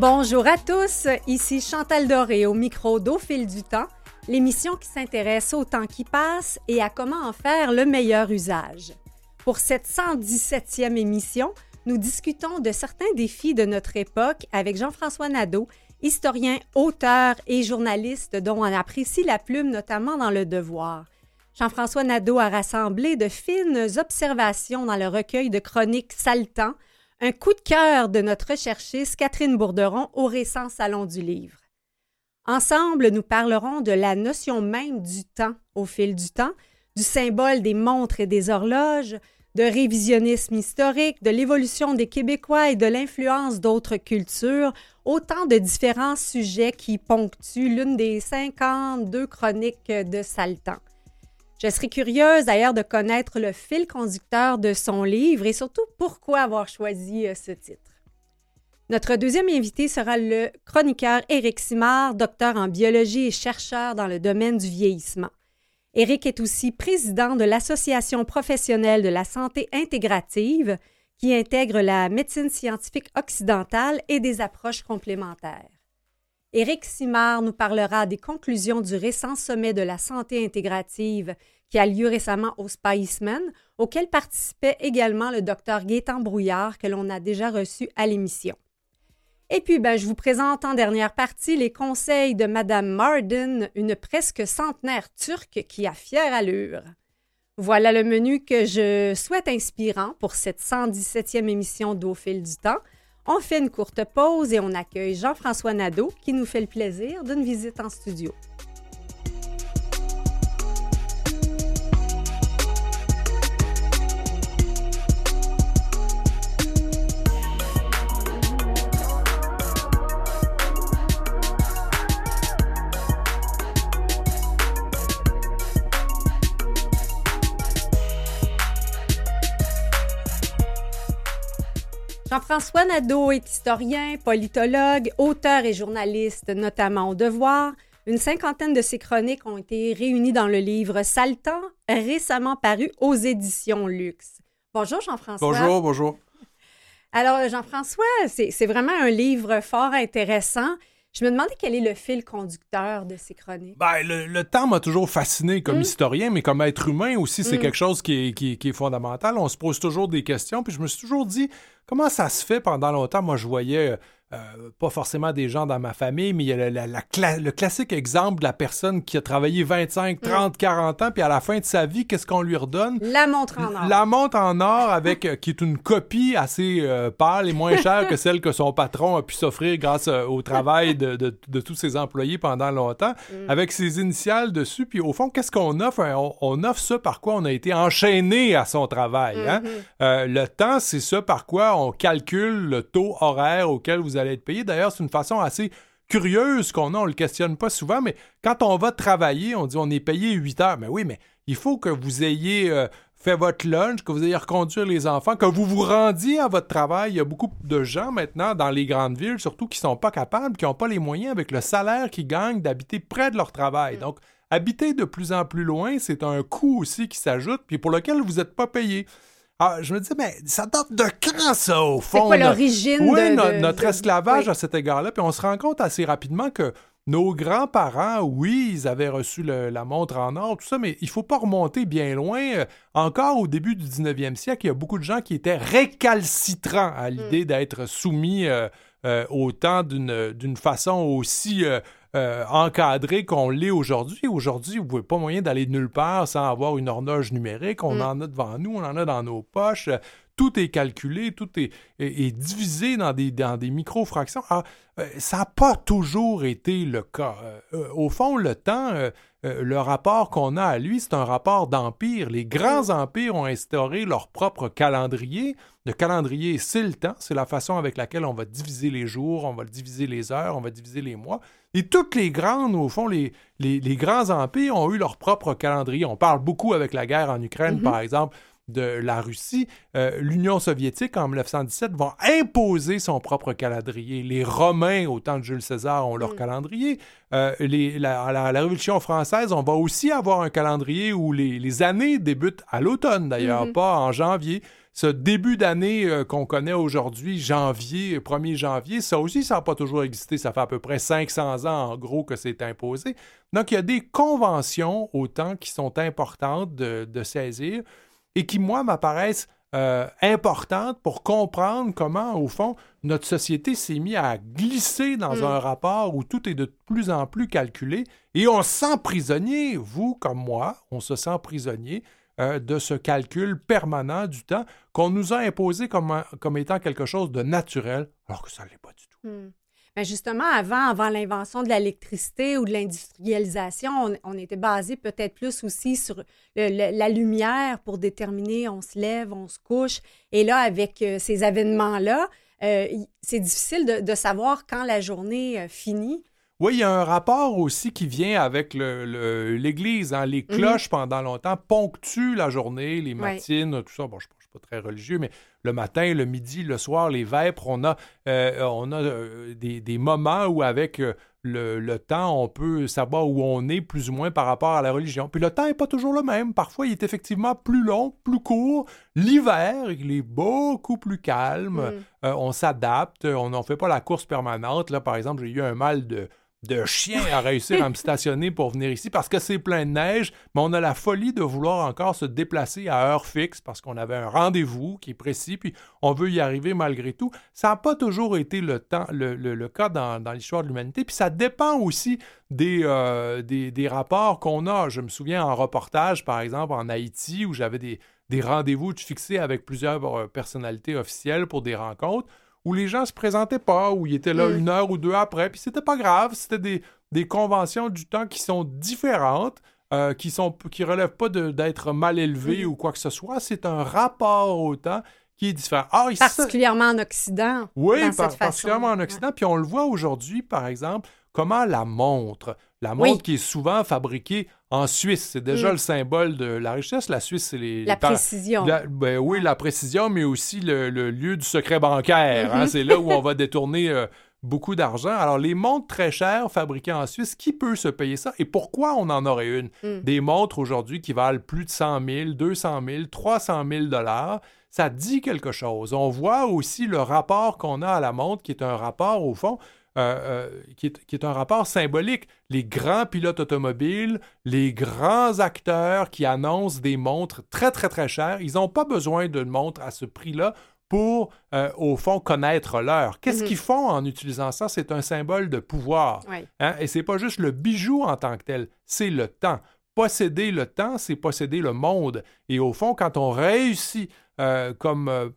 Bonjour à tous, ici Chantal Doré au micro d'Au fil du temps, l'émission qui s'intéresse au temps qui passe et à comment en faire le meilleur usage. Pour cette 117e émission, nous discutons de certains défis de notre époque avec Jean-François Nadeau, historien, auteur et journaliste dont on apprécie la plume notamment dans Le Devoir. Jean-François Nadeau a rassemblé de fines observations dans le recueil de chroniques Saltan, un coup de cœur de notre recherchiste Catherine Bourderon au récent Salon du Livre. Ensemble, nous parlerons de la notion même du temps au fil du temps, du symbole des montres et des horloges, de révisionnisme historique, de l'évolution des Québécois et de l'influence d'autres cultures, autant de différents sujets qui ponctuent l'une des 52 chroniques de Saltan. Je serais curieuse d'ailleurs de connaître le fil conducteur de son livre et surtout pourquoi avoir choisi euh, ce titre. Notre deuxième invité sera le chroniqueur Éric Simard, docteur en biologie et chercheur dans le domaine du vieillissement. Éric est aussi président de l'Association professionnelle de la santé intégrative qui intègre la médecine scientifique occidentale et des approches complémentaires. Éric Simard nous parlera des conclusions du récent sommet de la santé intégrative qui a lieu récemment au Spiceman, auquel participait également le docteur Gaétan Brouillard que l'on a déjà reçu à l'émission. Et puis, ben, je vous présente en dernière partie les conseils de Madame Marden, une presque centenaire turque qui a fière allure. Voilà le menu que je souhaite inspirant pour cette 117e émission d'Au du temps. On fait une courte pause et on accueille Jean-François Nadeau qui nous fait le plaisir d'une visite en studio. Jean-François Nadeau est historien, politologue, auteur et journaliste, notamment au Devoir. Une cinquantaine de ses chroniques ont été réunies dans le livre Saltan, récemment paru aux éditions Luxe. Bonjour Jean-François. Bonjour, bonjour. Alors Jean-François, c'est vraiment un livre fort intéressant. Je me demandais quel est le fil conducteur de ces chroniques. Ben, le, temps m'a toujours fasciné comme mm. historien, mais comme être humain aussi, c'est mm. quelque chose qui est, qui est, fondamental. On se pose toujours des questions, puis je me suis toujours dit, comment ça se fait pendant longtemps? Moi, je voyais euh, pas forcément des gens dans ma famille, mais il y a le classique exemple de la personne qui a travaillé 25, 30, 40 ans, puis à la fin de sa vie, qu'est-ce qu'on lui redonne? La montre en or. La montre en or, avec, euh, qui est une copie assez euh, pâle et moins chère que celle que son patron a pu s'offrir grâce au travail de, de, tous ses employés pendant longtemps, mm. avec ses initiales dessus. Puis au fond, qu'est-ce qu'on offre? On, offre ça par quoi on a été enchaîné à son travail. Hein? Mm-hmm. le temps, c'est ça par quoi on calcule le taux horaire auquel vous allez être payé. D'ailleurs, c'est une façon assez curieuse qu'on a, on le questionne pas souvent, mais quand on va travailler, on dit on est payé 8 heures. Mais oui, mais il faut que vous ayez euh, fait votre lunch, que vous ayez reconduire les enfants, que vous vous rendiez à votre travail. Il y a beaucoup de gens maintenant dans les grandes villes, surtout qui sont pas capables, qui n'ont pas les moyens avec le salaire qu'ils gagnent d'habiter près de leur travail. Mm. Donc, habiter de plus en plus loin, c'est un coût aussi qui s'ajoute, puis pour lequel vous n'êtes pas payé. Ah, je me dis, mais ça date de quand, ça, au fond? C'est quoi l'origine oui, de, notre esclavage à cet égard-là. Puis on se rend compte assez rapidement que nos grands-parents, oui, ils avaient reçu la montre en or, tout ça, mais il faut pas remonter bien loin. Euh, encore au début du 19e siècle, il y a beaucoup de gens qui étaient récalcitrants à l'idée hmm. d'être soumis euh, euh, au temps d'une façon aussi euh, encadré qu'on l'est aujourd'hui. Aujourd'hui, vous n'avez pas moyen d'aller nulle part sans avoir une horloge numérique. On mm. en a devant nous, on en a dans nos poches. Tout est calculé, tout est, divisé dans des, dans des micro-fractions. Ah, euh, ça n'a pas toujours été le cas. Euh, au fond, le temps, le rapport qu'on a à lui, c'est un rapport d'empire. Les grands empires ont instauré leur propre calendrier. Le calendrier, c'est le temps, c'est la façon avec laquelle on va diviser les jours, on va diviser les heures, on va diviser les mois. Et toutes les grandes, au fond, les, les, grands empires ont eu leur propre calendrier. On parle beaucoup avec la guerre en Ukraine, mhm. par exemple, de la Russie. Euh, L'Union soviétique, en 1917, va imposer son propre calendrier. Les Romains, au temps de Jules César, ont leur mm. calendrier. Euh, les, la, la, Révolution française, on va aussi avoir un calendrier où les, les années débutent à l'automne, d'ailleurs, mhm. pas en janvier. ce début d'année euh, qu'on connaît aujourd'hui, janvier, 1er janvier, ça aussi, ça n'a pas toujours existé. Ça fait à peu près 500 ans, en gros, que c'est imposé. Donc, il y a des conventions, autant qui sont importantes de, de saisir et qui, moi, m'apparaissent euh, importante pour comprendre comment, au fond, notre société s'est mise à glisser dans mm. un rapport où tout est de plus en plus calculé et on se sent prisonnier, vous comme moi, on se sent prisonnier euh, de ce calcul permanent du temps qu'on nous a imposé comme, comme étant quelque chose de naturel, alors que ça ne l'est pas du tout. Mm. Ben, justement, avant, avant l'invention de l'électricité ou de l'industrialisation, on, était basé peut-être plus aussi sur la lumière pour déterminer on se lève, on se couche. Et là, avec euh, ces événements-là, euh, c'est difficile de, savoir quand la journée euh, finit. Oui, il y a un rapport aussi qui vient avec l'Église. Hein. Les mhm. cloches, pendant longtemps, ponctuent la journée, les matines, tout ça. Bon, je pas très religieux, mais le matin, le midi, le soir, les vêpres. On a, euh, on a euh, des, moments où, avec euh, le, temps, on peut savoir où on est plus ou moins par rapport à la religion. Puis le temps n'est pas toujours le même. Parfois, il est effectivement plus long, plus court. L'hiver, il est beaucoup plus calme. Mm. on s'adapte. On n'en fait pas la course permanente. Là, par exemple, j'ai eu un mal de de chien à réussir à me stationner pour venir ici parce que c'est plein de neige, mais on a la folie de vouloir encore se déplacer à heure fixe parce qu'on avait un rendez-vous qui est précis, puis on veut y arriver malgré tout. Ça n'a pas toujours été le, cas dans, l'histoire de l'humanité, puis ça dépend aussi euh, des, rapports qu'on a. Je me souviens en reportage, par exemple, en Haïti, où j'avais des, des rendez-vous fixés avec plusieurs euh, personnalités officielles pour des rencontres où les gens se présentaient pas, où ils étaient là mm. une heure ou deux après, puis c'était pas grave, c'était des, des, conventions du temps qui sont différentes, euh, qui sont qui relèvent pas d'être mal élevés mm. ou quoi que ce soit, c'est un rapport au temps qui est différent. Ah, particulièrement en Occident. Oui, particulièrement en Occident, puis on le voit aujourd'hui, par exemple, comment la montre, la montre qui est souvent fabriquée en Suisse, c'est déjà mm. le symbole de la richesse. La Suisse, c'est les... La précision. ben oui, la précision, mais aussi le, lieu du secret bancaire. Hein. Mm-hmm. c'est là où on va détourner euh, beaucoup d'argent. Alors, les montres très chères fabriquées en Suisse, qui peut se payer ça? Et pourquoi on en aurait une? Mm. Des montres aujourd'hui qui valent plus de 100 000, 200 000, 300 000 dollars. Ça dit quelque chose. On voit aussi le rapport qu'on a à la montre, qui est un rapport, au fond, euh, euh, qui, est, un rapport symbolique. Les grands pilotes automobiles, les grands acteurs qui annoncent des montres très, très, très chères, ils n'ont pas besoin d'une montre à ce prix-là pour, euh, au fond, connaître l'heure. Qu'est-ce mhm. qu'ils font en utilisant ça? C'est un symbole de pouvoir. Hein? Et c'est pas juste le bijou en tant que tel, c'est le temps. Posséder le temps, c'est posséder le monde. Et au fond, quand on réussit comme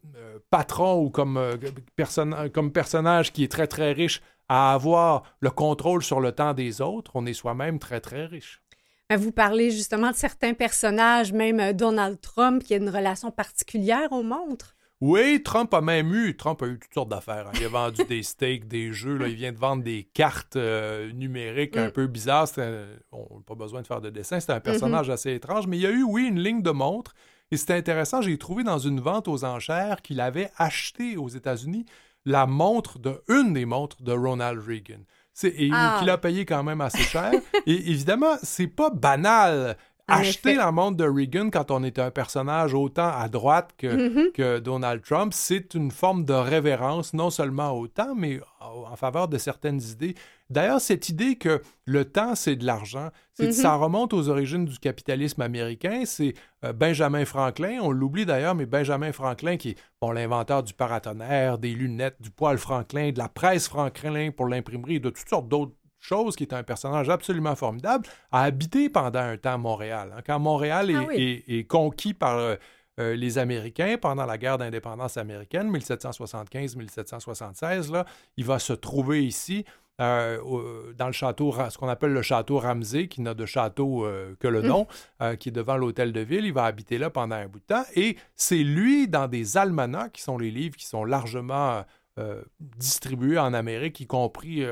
patron ou comme, comme personnage qui est très, très riche à avoir le contrôle sur le temps des autres, on est soi-même très, très riche. Ben, vous parlez justement de certains personnages, même euh, Donald Trump, qui a une relation particulière aux montres? Oui, Trump a même eu, Trump a eu toutes sortes d'affaires. Hein. Il a vendu des steaks, des jeux, là, il vient de vendre des cartes euh, numériques un mm. peu bizarres. on n'a pas besoin de faire de dessin, c'est un mm-hmm. personnage assez étrange, mais il y a eu, oui, une ligne de montres. Et c'était intéressant, j'ai trouvé dans une vente aux enchères qu'il avait acheté aux États-Unis la montre de une des montres de Ronald Reagan. Et ah. qu'il a payé quand même assez cher. et évidemment, c'est pas banal. Acheter la montre de Reagan quand on est un personnage autant à droite que, mm-hmm. que Donald Trump, c'est une forme de révérence, non seulement au temps, mais en faveur de certaines idées D'ailleurs, cette idée que le temps, c'est de l'argent, ça mhm. remonte aux origines du capitalisme américain. C'est euh, Benjamin Franklin, on l'oublie d'ailleurs, mais Benjamin Franklin, qui est bon, l'inventeur du paratonnerre, des lunettes, du poil Franklin, de la presse Franklin pour l'imprimerie, de toutes sortes d'autres choses, qui est un personnage absolument formidable, a habité pendant un temps Montréal. Hein. Quand Montréal est, ah conquis par... Euh, euh, les Américains pendant la guerre d'indépendance américaine, 1775-1776, là, il va se trouver ici. Euh, dans le château, ce qu'on appelle le château Ramsey, qui n'a de château euh, que le mm. nom, euh, qui est devant l'hôtel de ville. Il va habiter là pendant un bout de temps. Et c'est lui, dans des almanachs, qui sont les livres qui sont largement distribués en Amérique, y compris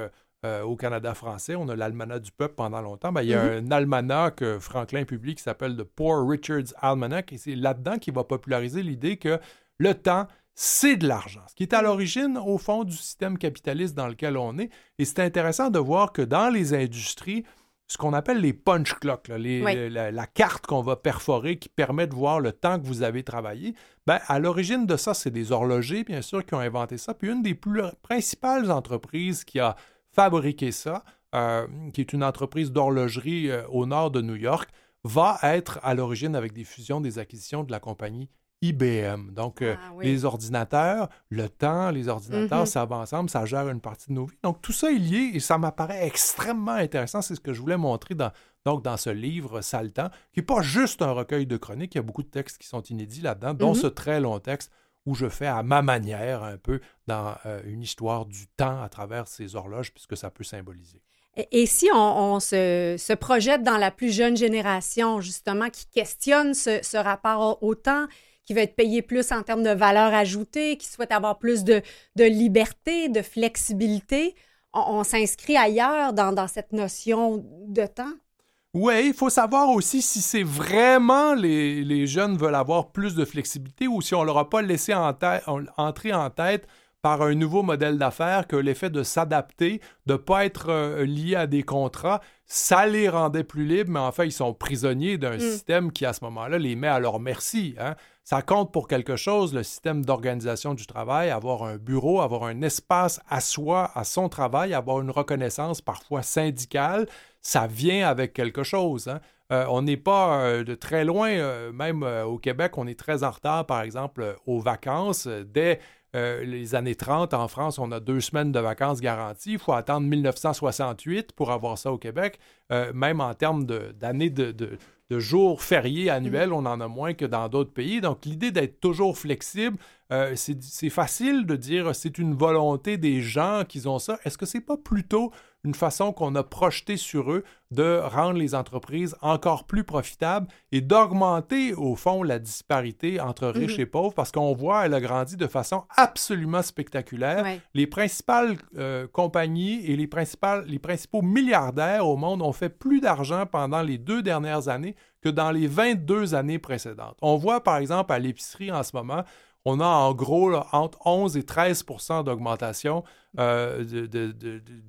au Canada français. On a l'almanach du peuple pendant longtemps. Ben, il y a mm-hmm. un almanach que Franklin publie qui s'appelle The Poor Richard's Almanac. Et c'est là-dedans qu'il va populariser l'idée que le temps, c'est de l'argent, ce qui est à l'origine, au fond, du système capitaliste dans lequel on est. Et c'est intéressant de voir que dans les industries, ce qu'on appelle les punch clocks, la, carte qu'on va perforer qui permet de voir le temps que vous avez travaillé. Ben, à l'origine de ça, c'est des horlogers, bien sûr, qui ont inventé ça. Puis une des plus principales entreprises qui a fabriqué ça, euh, qui est une entreprise d'horlogerie euh, au nord de New York, va être à l'origine avec des fusions, des acquisitions de la compagnie IBM. Donc, euh, ah les ordinateurs, le temps, les ordinateurs, mm-hmm. ça va ensemble, ça gère une partie de nos vies. Donc, tout ça est lié et ça m'apparaît extrêmement intéressant. C'est ce que je voulais montrer dans, donc, dans ce livre, Saltan, qui n'est pas juste un recueil de chroniques. Il y a beaucoup de textes qui sont inédits là-dedans, dont mm-hmm. ce très long texte où je fais à ma manière un peu dans euh, une histoire du temps à travers ces horloges, puisque ça peut symboliser. Et, si on, se, projette dans la plus jeune génération, justement, qui questionne ce rapport au temps, qui veut être payé plus en termes de valeur ajoutée, qui souhaite avoir plus de, liberté, de flexibilité. On, s'inscrit ailleurs dans, cette notion de temps? Oui, il faut savoir aussi si c'est vraiment les, les, jeunes veulent avoir plus de flexibilité ou si on ne leur a pas laissé en entrer en tête par un nouveau modèle d'affaires que l'effet de s'adapter, de ne pas être euh, lié à des contrats, ça les rendait plus libres, mais en fait, ils sont prisonniers d'un mm. système qui, à ce moment-là, les met à leur merci. Hein. Ça compte pour quelque chose, le système d'organisation du travail, avoir un bureau, avoir un espace à soi, à son travail, avoir une reconnaissance parfois syndicale, ça vient avec quelque chose. Hein. Euh, on n'est pas euh, de très loin, même au Québec, on est très en retard, par exemple, aux vacances. Dès euh, les années 30, en France, on a deux semaines de vacances garanties. Il faut attendre 1968 pour avoir ça au Québec. Euh, même en termes d'années de, jours fériés annuels, mm. on en a moins que dans d'autres pays. Donc, l'idée d'être toujours flexible, euh, c'est facile de dire c'est une volonté des gens qui ont ça. Est-ce que c'est pas plutôt une façon qu'on a projetée sur eux de rendre les entreprises encore plus profitables et d'augmenter, au fond, la disparité entre riches mhm. et pauvres, parce qu'on voit, elle a grandi de façon absolument spectaculaire. Les principales euh, compagnies et les, principales, les principaux milliardaires au monde ont fait plus d'argent pendant les deux dernières années que dans les 22 années précédentes. On voit, par exemple, à l'épicerie en ce moment, on a en gros entre 11 et 13% d'augmentation euh,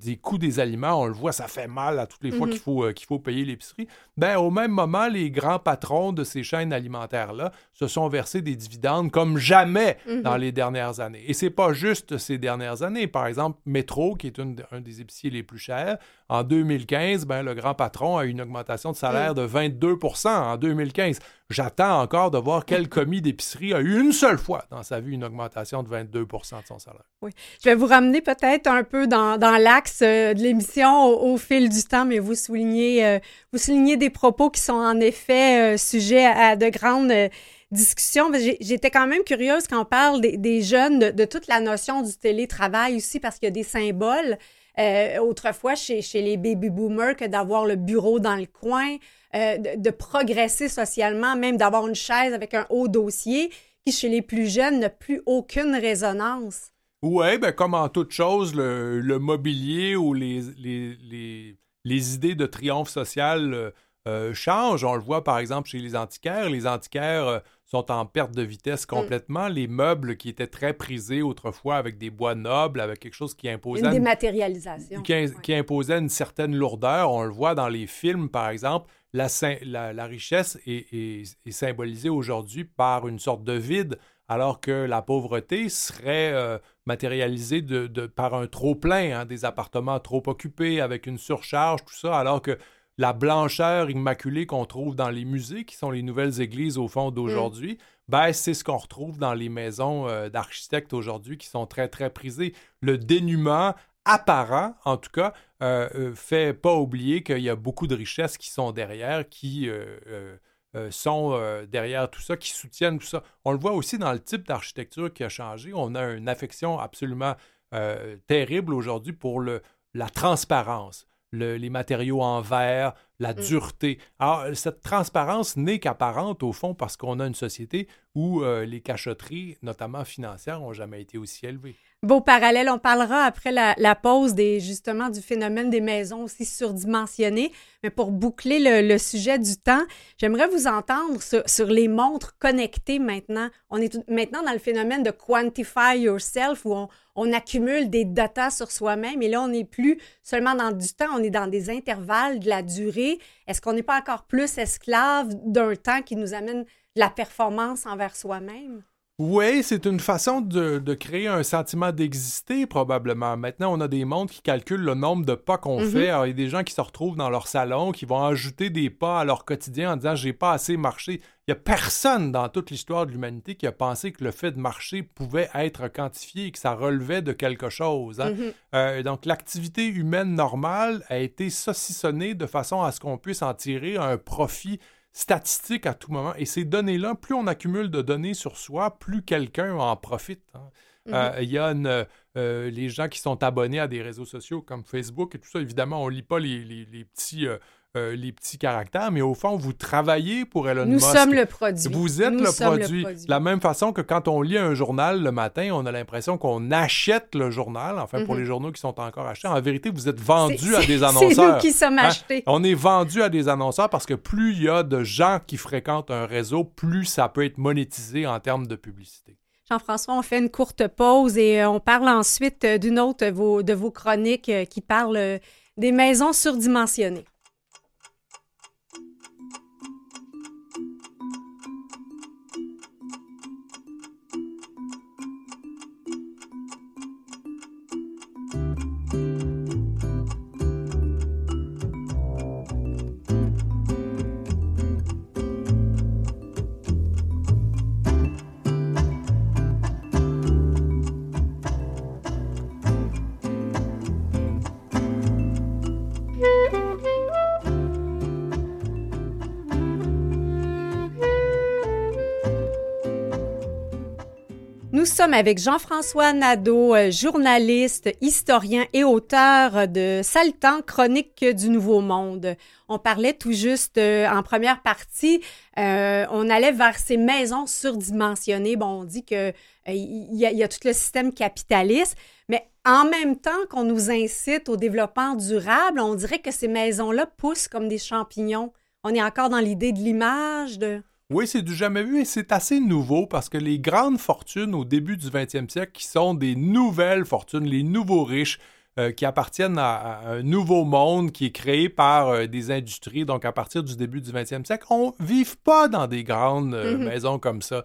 des coûts des aliments. On le voit, ça fait mal à toutes les fois qu'il mhm. faut, euh, qu'il faut payer l'épicerie. Ben, au même moment, les grands patrons de ces chaînes alimentaires-là se sont versés des dividendes comme jamais mhm. dans les dernières années. Et c'est pas juste ces dernières années. Par exemple, Metro, qui est un des épiciers les plus chers, en 2015, ben, le grand patron a eu une augmentation de salaire mm. de 22% en 2015. J'attends encore de voir quel commis d'épicerie a eu une seule fois dans sa vie une augmentation de 22 de son salaire. Oui. Je vais vous ramener peut-être un peu dans, l'axe euh, de l'émission au, fil du temps, mais vous soulignez, euh, vous soulignez des propos qui sont en effet euh, sujets à, de grandes discussions. J'étais quand même curieuse quand on parle des, jeunes, de, toute la notion du télétravail aussi, parce qu'il y a des symboles. Autrefois chez, les baby boomers que d'avoir le bureau dans le coin, de, progresser socialement, même d'avoir une chaise avec un haut dossier qui, chez les plus jeunes, n'a plus aucune résonance. Oui, ben, comme en toute chose, le, mobilier ou les, les, les, les, idées de triomphe social euh, changent. On le voit par exemple chez les antiquaires. Les antiquaires sont en perte de vitesse mm. complètement. Les meubles qui étaient très prisés autrefois avec des bois nobles, avec quelque chose qui imposait... Une dématérialisation. Qui, imposait une certaine lourdeur. On le voit dans les films, par exemple. La, la, richesse est, symbolisée aujourd'hui par une sorte de vide, alors que la pauvreté serait euh, matérialisée de, par un trop-plein, hein, des appartements trop occupés, avec une surcharge, tout ça, alors que la blancheur immaculée qu'on trouve dans les musées, qui sont les nouvelles églises au fond d'aujourd'hui, mm. ben, c'est ce qu'on retrouve dans les maisons euh, d'architectes aujourd'hui qui sont très, très prisées. Le dénuement apparent, en tout cas, euh, euh, fait pas oublier qu'il y a beaucoup de richesses qui sont derrière, qui sont derrière tout ça, qui soutiennent tout ça. On le voit aussi dans le type d'architecture qui a changé. On a une affection absolument terrible aujourd'hui pour le, la transparence les matériaux en verre, la mm. dureté. Alors, cette transparence n'est qu'apparente au fond parce qu'on a une société où euh, les cachotteries, notamment financières, n'ont jamais été aussi élevées. Beau parallèle, on parlera après la, pause des, justement du phénomène des maisons aussi surdimensionnées. Mais pour boucler le, sujet du temps, j'aimerais vous entendre sur, les montres connectées maintenant. On est maintenant dans le phénomène de quantify yourself où on, accumule des datas sur soi-même et là, on n'est plus seulement dans du temps, on est dans des intervalles de la durée. Est-ce qu'on n'est pas encore plus esclave d'un temps qui nous amène la performance envers soi-même? Oui, c'est une façon de, créer un sentiment d'exister, probablement. Maintenant, on a des montres qui calculent le nombre de pas qu'on mhm. fait. Alors, il y a des gens qui se retrouvent dans leur salon, qui vont ajouter des pas à leur quotidien en disant j'ai pas assez marché. Il n'y a personne dans toute l'histoire de l'humanité qui a pensé que le fait de marcher pouvait être quantifié et que ça relevait de quelque chose. Hein. Mhm. Euh, donc, l'activité humaine normale a été saucissonnée de façon à ce qu'on puisse en tirer un profit statistiques à tout moment. Et ces données-là, plus on accumule de données sur soi, plus quelqu'un en profite. Hein. Mhm. Euh, il y a euh, les gens qui sont abonnés à des réseaux sociaux comme Facebook et tout ça. Évidemment, on ne lit pas les, les, petits, euh, euh, les petits caractères, mais au fond, vous travaillez pour Elon Nous Musk. Nous sommes le produit. Vous êtes le, produit. De la même façon que quand on lit un journal le matin, on a l'impression qu'on achète le journal, enfin pour mhm. les journaux qui sont encore achetés. En vérité, vous êtes vendu à des annonceurs. C'est nous qui sommes hein? achetés. On est vendu à des annonceurs parce que plus il y a de gens qui fréquentent un réseau, plus ça peut être monétisé en termes de publicité. Jean-François, on fait une courte pause et euh, on parle ensuite euh, d'une autre de vos, de vos chroniques qui parle des maisons surdimensionnées. Sommes avec Jean-François Nadeau, euh, journaliste, historien et auteur de Saltan, chronique du Nouveau Monde. On parlait tout juste euh, en première partie, euh, on allait vers ces maisons surdimensionnées. Bon, on dit que il y, y, a tout le système capitaliste, mais en même temps qu'on nous incite au développement durable, on dirait que ces maisons-là poussent comme des champignons. On est encore dans l'idée de l'image, de... Oui, c'est du jamais vu et c'est assez nouveau parce que les grandes fortunes au début du 20e siècle, qui sont des nouvelles fortunes, les nouveaux riches, euh, qui appartiennent à, un nouveau monde qui est créé par euh, des industries, donc à partir du début du 20e siècle, on ne vit pas dans des grandes euh, mm-hmm. maisons comme ça.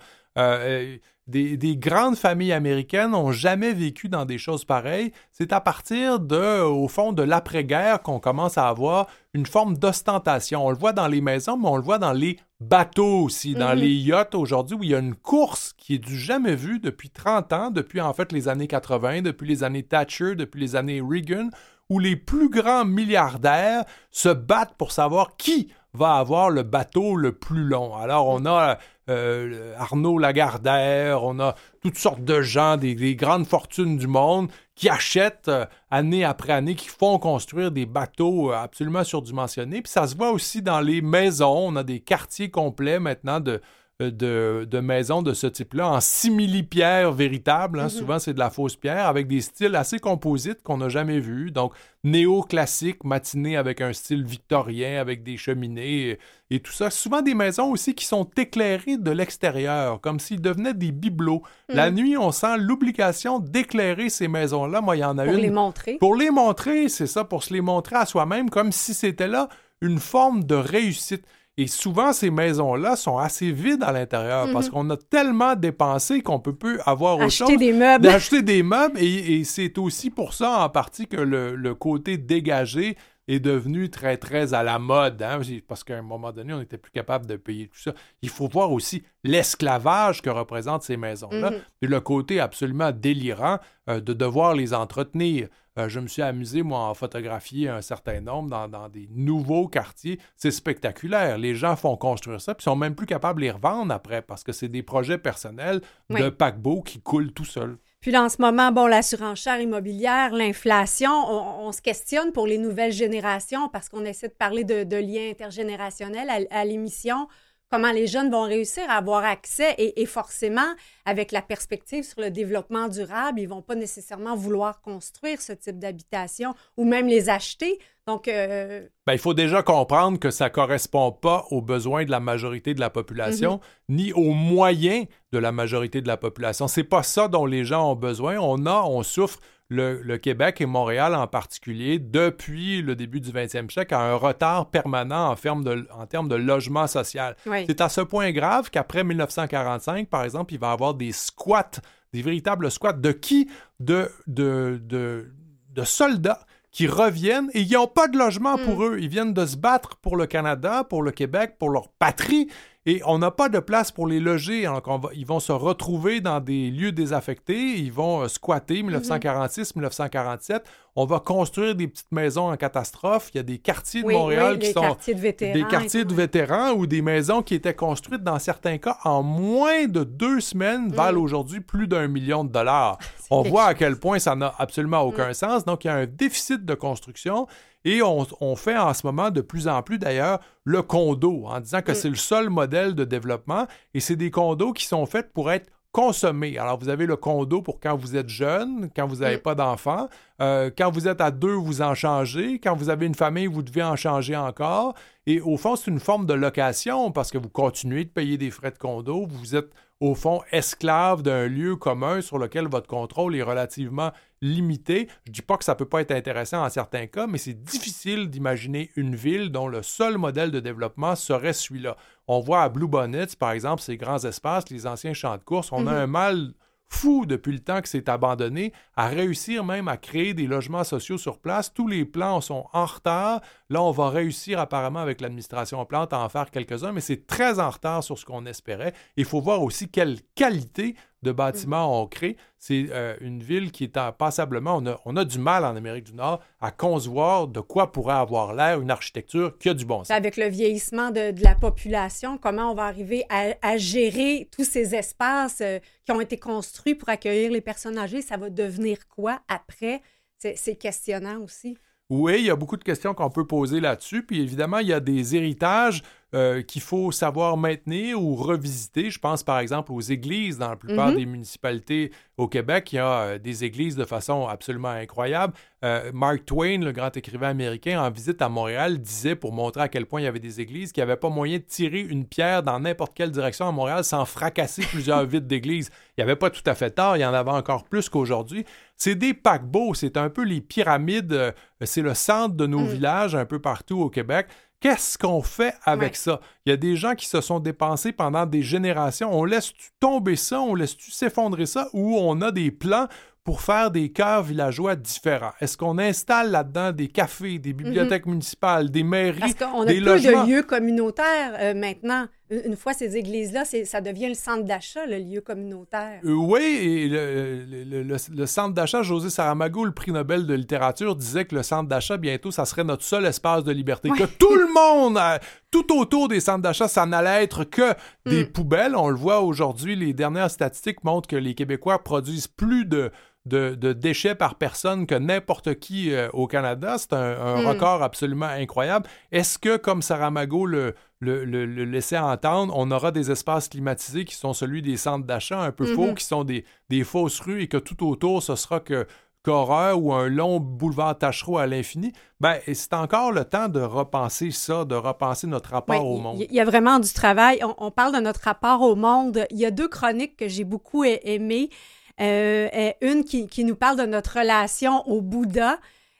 Des, des, grandes familles américaines n'ont jamais vécu dans des choses pareilles. C'est à partir de, au fond, de l'après-guerre qu'on commence à avoir une forme d'ostentation. On le voit dans les maisons, mais on le voit dans les bateaux aussi, dans mhm. les yachts aujourd'hui, où il y a une course qui est du jamais vue depuis 30 ans, depuis en fait les années 80, depuis les années Thatcher, depuis les années Reagan, où les plus grands milliardaires se battent pour savoir qui va avoir le bateau le plus long. Alors, on a euh, Arnaud Lagardère, on a toutes sortes de gens, des, grandes fortunes du monde qui achètent euh, année après année, qui font construire des bateaux euh, absolument surdimensionnés. Puis ça se voit aussi dans les maisons. On a des quartiers complets maintenant de, de, maisons de ce type-là en simili-pierre véritable. Hein. Mhm. Souvent, c'est de la fausse pierre avec des styles assez composites qu'on n'a jamais vus. Donc, néo-classique, matiné avec un style victorien, avec des cheminées et, tout ça. Souvent des maisons aussi qui sont éclairées de l'extérieur, comme s'ils devenaient des bibelots. La mhm. nuit, on sent l'obligation d'éclairer ces maisons-là. Moi, il y en a une. Pour les montrer. Pour les montrer, c'est ça, pour se les montrer à soi-même, comme si c'était là une forme de réussite. Et souvent, ces maisons-là sont assez vides à l'intérieur parce mhm. qu'on a tellement dépensé qu'on peut plus avoir autre Acheter des meubles. Acheter des meubles. Et, c'est aussi pour ça, en partie, que le, côté dégagé est devenu très, très à la mode. Hein, parce qu'à un moment donné, on n'était plus capable de payer tout ça. Il faut voir aussi l'esclavage que représentent ces maisons-là mhm. et le côté absolument délirant euh, de devoir les entretenir. Euh, je me suis amusé, moi, à photographier un certain nombre dans, des nouveaux quartiers. C'est spectaculaire. Les gens font construire ça, puis sont même plus capables de les revendre après parce que c'est des projets personnels de paquebots qui coulent tout seuls. Puis en ce moment, bon, la surenchère immobilière, l'inflation, on, se questionne pour les nouvelles générations parce qu'on essaie de parler de, liens intergénérationnels à l'émission comment les jeunes vont réussir à avoir accès et, forcément, avec la perspective sur le développement durable, ils vont pas nécessairement vouloir construire ce type d'habitation ou même les acheter. Donc, euh, ben, il faut déjà comprendre que ça ne correspond pas aux besoins de la majorité de la population, mhm. ni aux moyens de la majorité de la population. C'est pas ça dont les gens ont besoin. On a, on souffre le, Québec et Montréal en particulier, depuis le début du 20e siècle, a un retard permanent en, termes de, en termes de logement social. C'est à ce point grave qu'après 1945, par exemple, il va y avoir des squats, des véritables squats. De qui? De, de, de, soldats qui reviennent et ils n'ont pas de logement pour hmm. eux. Ils viennent de se battre pour le Canada, pour le Québec, pour leur patrie. Et on n'a pas de place pour les loger. ils vont se retrouver dans des lieux désaffectés. Ils vont euh, squatter 1946, 1947. On va construire des petites maisons en catastrophe. Il y a des quartiers de Montréal qui sont des quartiers de vétérans ou des maisons qui étaient construites dans certains cas en moins de deux semaines valent mm. aujourd'hui plus d'un million de dollars. On voit à quel point ça n'a absolument aucun mm. sens. Donc il y a un déficit de construction. Et on, fait en ce moment de plus en plus d'ailleurs le condo en disant que mm. c'est le seul modèle de développement et c'est des condos qui sont faits pour être consommés. Alors, vous avez le condo pour quand vous êtes jeune, quand vous n'avez mm. pas d'enfants. Euh, quand vous êtes à deux, vous en changez. Quand vous avez une famille, vous devez en changer encore. Et au fond, c'est une forme de location parce que vous continuez de payer des frais de condo. Vous êtes au fond, esclave d'un lieu commun sur lequel votre contrôle est relativement limité. Je ne dis pas que ça ne peut pas être intéressant en certains cas, mais c'est difficile d'imaginer une ville dont le seul modèle de développement serait celui-là. On voit à Blue Bonnets, par exemple, ces grands espaces, les anciens champs de course, on a mhm. un mal fou depuis le temps que c'est abandonné, à réussir même à créer des logements sociaux sur place. Tous les plans sont en retard. Là, on va réussir apparemment avec l'administration plante à en faire quelques-uns, mais c'est très en retard sur ce qu'on espérait. Il faut voir aussi quelle qualité de bâtiments on crée. C'est euh, une ville qui est passablement, on a, du mal en Amérique du Nord à concevoir de quoi pourrait avoir l'air une architecture qui a du bon sens. Avec le vieillissement de, la population, comment on va arriver à, gérer tous ces espaces euh, qui ont été construits pour accueillir les personnes âgées, ça va devenir quoi après? C'est questionnant aussi. Oui, il y a beaucoup de questions qu'on peut poser là-dessus. Puis évidemment, il y a des héritages euh, qu'il faut savoir maintenir ou revisiter. Je pense par exemple aux églises dans la plupart mhm. des municipalités au Québec. Il y a euh, des églises de façon absolument incroyable. Euh, Mark Twain, le grand écrivain américain, en visite à Montréal, disait pour montrer à quel point il y avait des églises qu'il n'y avait pas moyen de tirer une pierre dans n'importe quelle direction à Montréal sans fracasser plusieurs vides d'églises. Il n'y avait pas tout à fait tard, il y en avait encore plus qu'aujourd'hui. C'est des paquebots, c'est un peu les pyramides, c'est le centre de nos mm. villages un peu partout au Québec. Qu'est-ce qu'on fait avec ça? Il y a des gens qui se sont dépensés pendant des générations. On laisse-tu tomber ça? On laisse-tu s'effondrer ça? Ou on a des plans pour faire des cœurs villageois différents? Est-ce qu'on installe là-dedans des cafés, des mhm. bibliothèques municipales, des mairies, Parce qu'on a plus de lieux communautaires euh, maintenant. Une fois ces églises-là, ça devient le centre d'achat, le lieu communautaire. Euh, oui, et le, centre d'achat, José Saramago, le prix Nobel de littérature, disait que le centre d'achat, bientôt, ça serait notre seul espace de liberté. Que tout le monde, euh, tout autour des centres d'achat, ça n'allait être que des mm. poubelles. On le voit aujourd'hui, les dernières statistiques montrent que les Québécois produisent plus de de, déchets par personne que n'importe qui euh, au Canada. C'est un, hmm. record absolument incroyable. Est-ce que, comme Saramago le, le, laissait entendre, on aura des espaces climatisés qui sont celui des centres d'achat un peu faux, hmm. qui sont des, fausses rues et que tout autour, ce sera que qu'horreur ou un long boulevard Tachereau à l'infini, ben, c'est encore le temps de repenser ça, de repenser notre rapport au monde. Il y, a vraiment du travail. On, parle de notre rapport au monde. Il y a deux chroniques que j'ai beaucoup aimées. Euh, une qui, qui, nous parle de notre relation au Bouddha.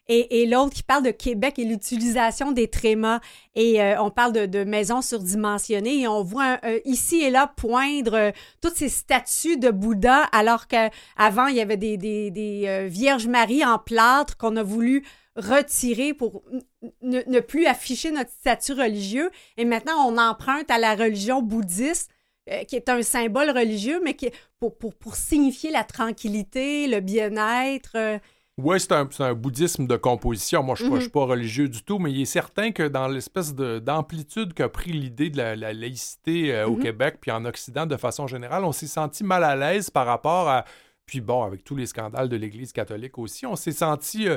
Et, et l'autre qui parle de Québec et l'utilisation des trémas. Et euh, on parle de, de, maisons surdimensionnées et on voit ici et là poindre euh, toutes ces statues de Bouddha alors qu'avant, il y avait des, des, des Vierges Marie en plâtre qu'on a voulu retirer pour ne, ne, plus afficher notre statut religieux. Et maintenant, on emprunte à la religion bouddhiste euh, qui est un symbole religieux, mais qui pour, pour, pour signifier la tranquillité, le bien-être. Euh. Oui, c'est un, un, bouddhisme de composition. Moi, je ne suis, mhm. pas religieux du tout, mais il est certain que dans l'espèce d'amplitude qu'a pris l'idée de la, laïcité euh, au mhm. Québec, puis en Occident de façon générale, on s'est senti mal à l'aise par rapport à. Puis bon, avec tous les scandales de l'Église catholique aussi, on s'est senti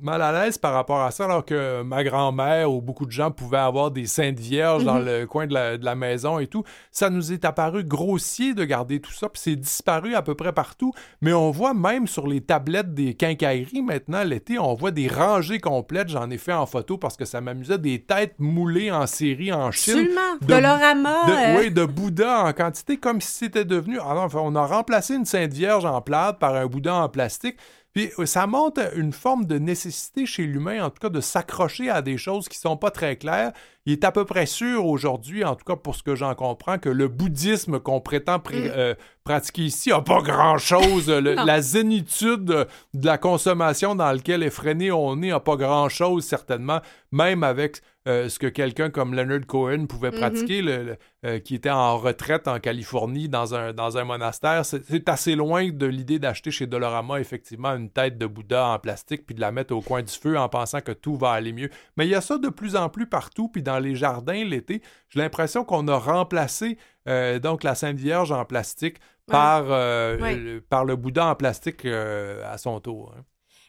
mal à l'aise par rapport à ça, alors que ma grand-mère ou beaucoup de gens pouvaient avoir des saintes vierges dans Mhm. le coin de la, de la maison et tout. Ça nous est apparu grossier de garder tout ça, puis c'est disparu à peu près partout. Mais on voit même sur les tablettes des quincailleries maintenant, l'été, on voit des rangées complètes. J'en ai fait en photo parce que ça m'amusait, des têtes moulées en série en Chine. Absolument. de- Dolorama. De, euh, Oui, de Bouddha en quantité, comme si c'était devenu. Ah non, enfin, on a remplacé une Sainte Vierge en plâtre par un Bouddha en plastique. Puis euh, ça montre une forme de nécessité chez l'humain, en tout cas, de s'accrocher à des choses qui sont pas très claires. Il est à peu près sûr aujourd'hui, en tout cas pour ce que j'en comprends, que le bouddhisme qu'on prétend pré- Mm. euh, pratiquer ici a pas grand-chose. La zénitude de la consommation dans laquelle effréné on est a pas grand-chose, certainement, même avec euh, ce que quelqu'un comme Leonard Cohen pouvait Mhm. pratiquer, le- le- euh, qui était en retraite en Californie dans un, dans un monastère. C'est assez loin de l'idée d'acheter chez Dolorama, effectivement, une tête de Bouddha en plastique puis de la mettre au coin du feu en pensant que tout va aller mieux. Mais il y a ça de plus en plus partout, puis dans les jardins l'été, j'ai l'impression qu'on a remplacé euh, donc la Sainte Vierge en plastique par, Ouais. le- par le Bouddha en plastique à son tour. hein.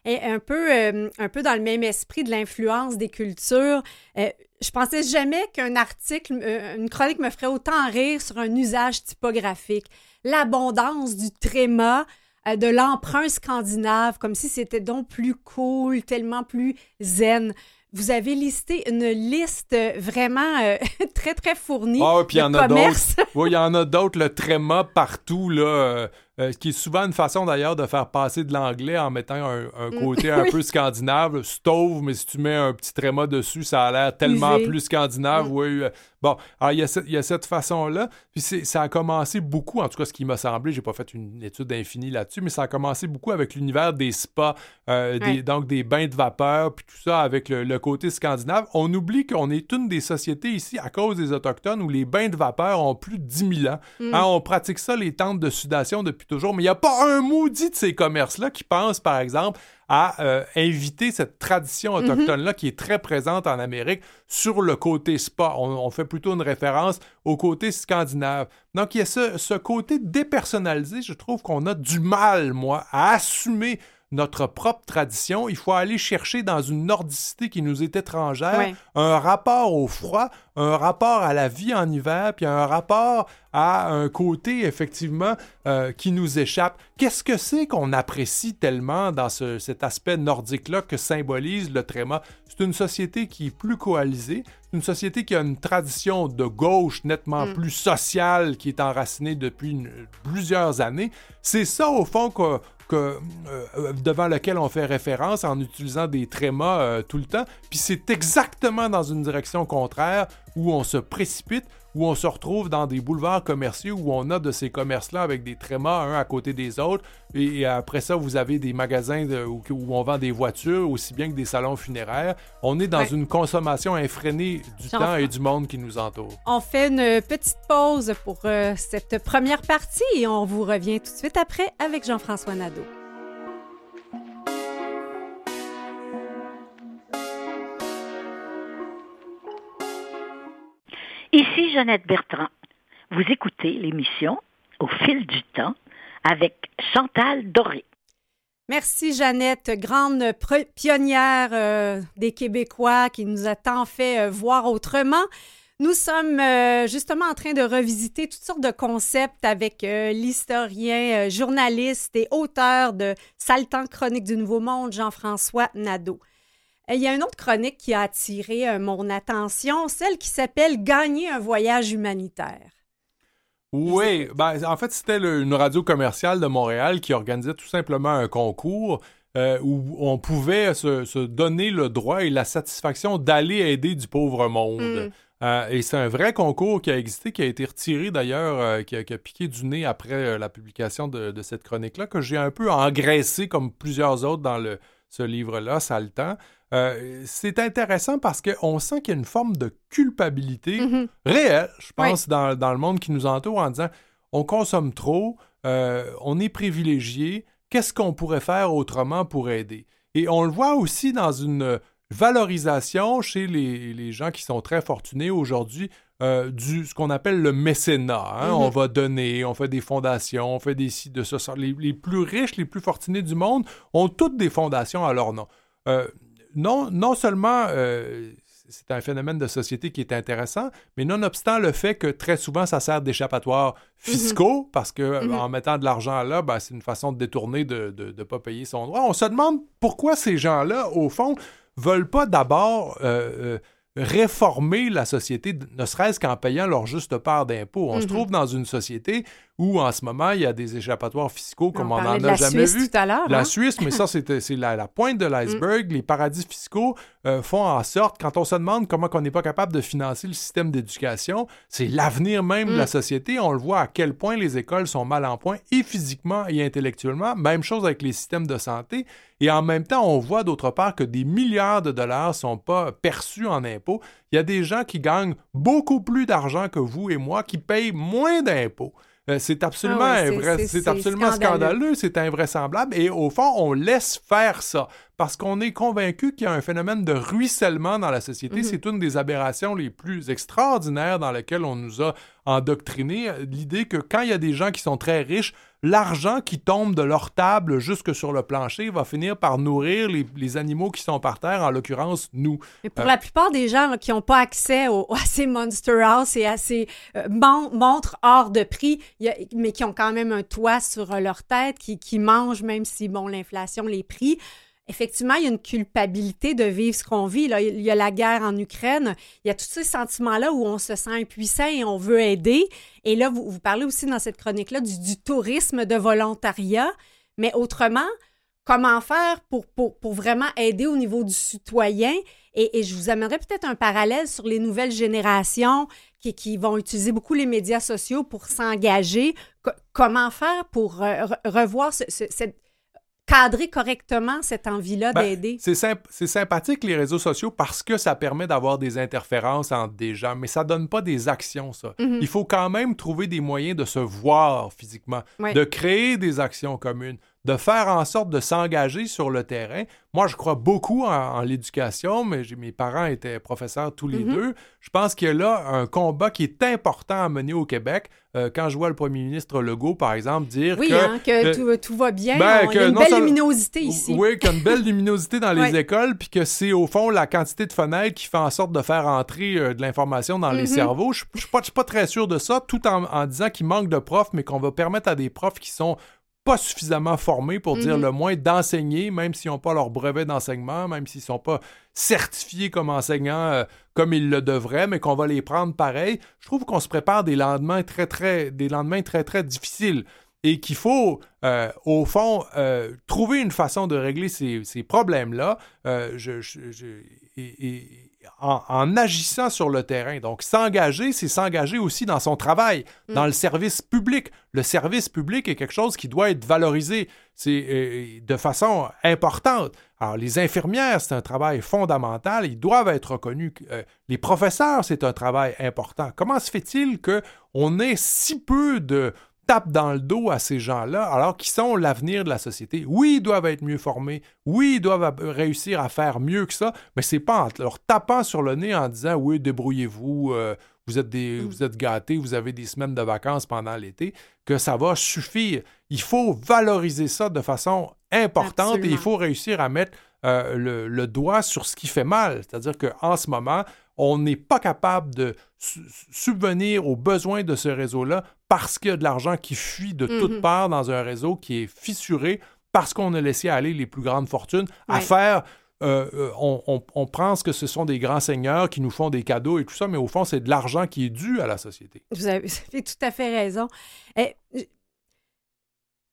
Et un peu, euh, un peu dans le même esprit de l'influence des cultures, euh, je pensais jamais qu'un article, euh, une chronique me ferait autant rire sur un usage typographique. L'abondance du tréma, de l'emprunt scandinave, comme si c'était donc plus cool, tellement plus zen. Vous avez listé une liste vraiment euh, très, très fournie Ah, puis il y en a commerces. Oui, il y en a d'autres, le tréma partout, là, euh, euh, qui est souvent une façon d'ailleurs de faire passer de l'anglais en mettant un, un Mm. côté un Oui. peu scandinave. Stove, mais si tu mets un petit tréma dessus, ça a l'air tellement Usé. plus scandinave. Oui, euh, bon, alors il y a, cette- il y a cette façon-là. Puis ça a commencé beaucoup, en tout cas, ce qui m'a semblé, j'ai pas fait une étude infinie là-dessus, mais ça a commencé beaucoup avec l'univers des spas, euh, des- Ouais. donc des bains de vapeur, puis tout ça avec le, le côté scandinave. On oublie qu'on est une des sociétés ici, à cause des Autochtones, où les bains de vapeur ont plus de 10 000 ans. Mm. Hein, on pratique ça, les tentes de sudation, depuis toujours, mais il n'y a pas un maudit de ces commerces-là qui pense, par exemple, à euh, inviter cette tradition autochtone-là qui est très présente en Amérique sur le côté spa. On, on fait plutôt une référence au côté scandinave. Donc, il y a ce, ce côté dépersonnalisé, je trouve qu'on a du mal, moi, à assumer notre propre tradition. Il faut aller chercher dans une nordicité qui nous est étrangère Ouais. un rapport au froid, un rapport à la vie en hiver, puis un rapport à un côté, effectivement, euh, qui nous échappe. Qu'est-ce que c'est qu'on apprécie tellement dans ce- cet aspect nordique-là que symbolise le tréma? C'est une société qui est plus coalisée, une société qui a une tradition de gauche nettement plus sociale, qui est enracinée depuis une- plusieurs années. C'est ça, au fond, que, que, euh, devant lequel on fait référence en utilisant des trémas euh, tout le temps. Puis c'est exactement dans une direction contraire où on se précipite, où on se retrouve dans des boulevards commerciaux où on a de ces commerces-là avec des trémas un à côté des autres. Et, et après ça, vous avez des magasins de- où, où on vend des voitures aussi bien que des salons funéraires. On est dans Ouais. une consommation effrénée du temps et du monde qui nous entoure. On fait une petite pause pour euh, cette première partie et on vous revient tout de suite après avec Jean-François Nadeau. Ici Jeannette Bertrand. Vous écoutez l'émission Au fil du temps avec Chantal Doré. Merci Jeannette, grande pionnière euh, des Québécois qui nous a tant fait euh, voir autrement. Nous sommes euh, justement en train de revisiter toutes sortes de concepts avec l'historien, journaliste et auteur de Saltan Chronique du Nouveau Monde, Jean-François Nadeau. Euh, Il y a une autre chronique qui a attiré euh, mon attention, celle qui s'appelle Gagner un voyage humanitaire. Oui, ben, en fait, c'était une radio commerciale de Montréal qui organisait tout simplement un concours euh, où on pouvait se, se donner le droit et la satisfaction d'aller aider du pauvre monde. Mm. Euh, et c'est un vrai concours qui a existé, qui a été retiré d'ailleurs, euh, qui, a, qui a piqué du nez après la publication de, de cette chronique-là, que j'ai un peu engraissé comme plusieurs autres dans le, ce livre-là, ça a le temps. Euh, c'est intéressant parce qu'on sent qu'il y a une forme de culpabilité Mhm. réelle, je pense, dans, dans le monde qui nous entoure en disant on consomme trop, euh, on est privilégié, qu'est-ce qu'on pourrait faire autrement pour aider? Et on le voit aussi dans une valorisation chez les, les gens qui sont très fortunés aujourd'hui euh, du ce qu'on appelle le mécénat. hein. Mhm. On va donner, on fait des fondations, on fait des sites de ce sort. Les, les plus riches, les plus fortunés du monde ont toutes des fondations à leur nom. Non, non seulement c'est un phénomène de société qui est intéressant, mais nonobstant le fait que très souvent, ça sert d'échappatoire fiscaux, mhm. parce que mhm. en mettant de l'argent là, ben, c'est une façon de détourner de ne pas payer son droit. On se demande pourquoi ces gens-là, au fond, veulent pas d'abord euh, euh, réformer la société, ne serait-ce qu'en payant leur juste part d'impôts. On se mhm. trouve dans une société où en ce moment, il y a des échappatoires fiscaux comme on n'en a jamais vu. Tout à l'heure, la hein? Suisse, mais ça, c'est la, la, pointe de l'iceberg. Mm. Les paradis fiscaux euh, font en sorte, quand on se demande comment on n'est pas capable de financer le système d'éducation, c'est l'avenir même de la mm. société. On le voit à quel point les écoles sont mal en point, et physiquement et intellectuellement. Même chose avec les systèmes de santé. Et en même temps, on voit d'autre part que des milliards de dollars ne sont pas perçus en impôts. Il y a des gens qui gagnent beaucoup plus d'argent que vous et moi, qui payent moins d'impôts. Euh, c'est absolument, ah c'est absolument scandaleux, c'est invraisemblable. Et au fond, on laisse faire ça parce qu'on est convaincu qu'il y a un phénomène de ruissellement dans la société. Mhm. C'est une des aberrations les plus extraordinaires dans lesquelles on nous a endoctriné. L'idée que quand il y a des gens qui sont très riches, l'argent qui tombe de leur table jusque sur le plancher va finir par nourrir les, animaux qui sont par terre, en l'occurrence nous. Mais pour euh, la plupart des gens qui n'ont pas accès au, à ces Monster House et à ces euh, montres hors de prix, mais qui ont quand même un toit sur leur tête, qui, qui mangent même si, bon, l'inflation les prix, effectivement, il y a une culpabilité de vivre ce qu'on vit. Là. Il y a la guerre en Ukraine. Il y a tous ces sentiments-là où on se sent impuissant et on veut aider. Et là, vous, vous parlez aussi dans cette chronique-là du, tourisme de volontariat. Mais autrement, comment faire pour, pour, vraiment aider au niveau du citoyen? Et, je vous amènerai peut-être un parallèle sur les nouvelles générations qui, qui vont utiliser beaucoup les médias sociaux pour s'engager. comment faire pour revoir cette cadrer correctement cette envie-là ben, d'aider? C'est, sympathique, les réseaux sociaux, parce que ça permet d'avoir des interférences entre des gens, mais ça donne pas des actions, ça. Mhm. Il faut quand même trouver des moyens de se voir physiquement, de créer des actions communes, de faire en sorte de s'engager sur le terrain. Moi, je crois beaucoup en, l'éducation, mais mes parents étaient professeurs tous les mhm. deux. Je pense qu'il y a là un combat qui est important à mener au Québec. Euh, quand je vois le premier ministre Legault, par exemple, dire oui, que... Hein, que tout, va bien, ben, il y a une belle luminosité ici. Oui, qu'il y a une belle luminosité dans les écoles, puis que c'est au fond la quantité de fenêtres qui fait en sorte de faire entrer euh, de l'information dans les mhm. cerveaux. Je ne suis pas, très sûr de ça, tout en, en disant qu'il manque de profs, mais qu'on va permettre à des profs qui sont pas suffisamment formés pour dire mhm. le moins d'enseigner, même s'ils n'ont pas leur brevet d'enseignement, même s'ils ne sont pas certifiés comme enseignants euh, comme ils le devraient, mais qu'on va les prendre pareil. Je trouve qu'on se prépare des lendemains très, très, des lendemains très, très difficiles et qu'il faut, euh, au fond, euh, trouver une façon de régler ces, problèmes-là. je, et, en, agissant sur le terrain. Donc, s'engager, c'est s'engager aussi dans son travail, mm. dans le service public. Le service public est quelque chose qui doit être valorisé c'est, euh, de façon importante. Alors, les infirmières, c'est un travail fondamental, ils doivent être reconnus. Euh, les professeurs, c'est un travail important. Comment se fait-il qu'on ait si peu de, tape dans le dos à ces gens-là, alors qu'ils sont l'avenir de la société. Oui, ils doivent être mieux formés. Oui, ils doivent réussir à faire mieux que ça, mais c'est pas en leur tapant sur le nez en disant oui, débrouillez-vous, euh, vous êtes des, mm. vous êtes gâtés, vous avez des semaines de vacances pendant l'été, que ça va suffire. Il faut valoriser ça de façon importante et il faut réussir à mettre euh, le, le, doigt sur ce qui fait mal. C'est-à-dire qu'en ce moment, on n'est pas capable de subvenir aux besoins de ce réseau-là parce qu'il y a de l'argent qui fuit de toutes mhm. parts dans un réseau qui est fissuré parce qu'on a laissé aller les plus grandes fortunes à faire euh, euh, on, on, pense que ce sont des grands seigneurs qui nous font des cadeaux et tout ça, mais au fond, c'est de l'argent qui est dû à la société. Vous avez, vous avez tout à fait raison. Et,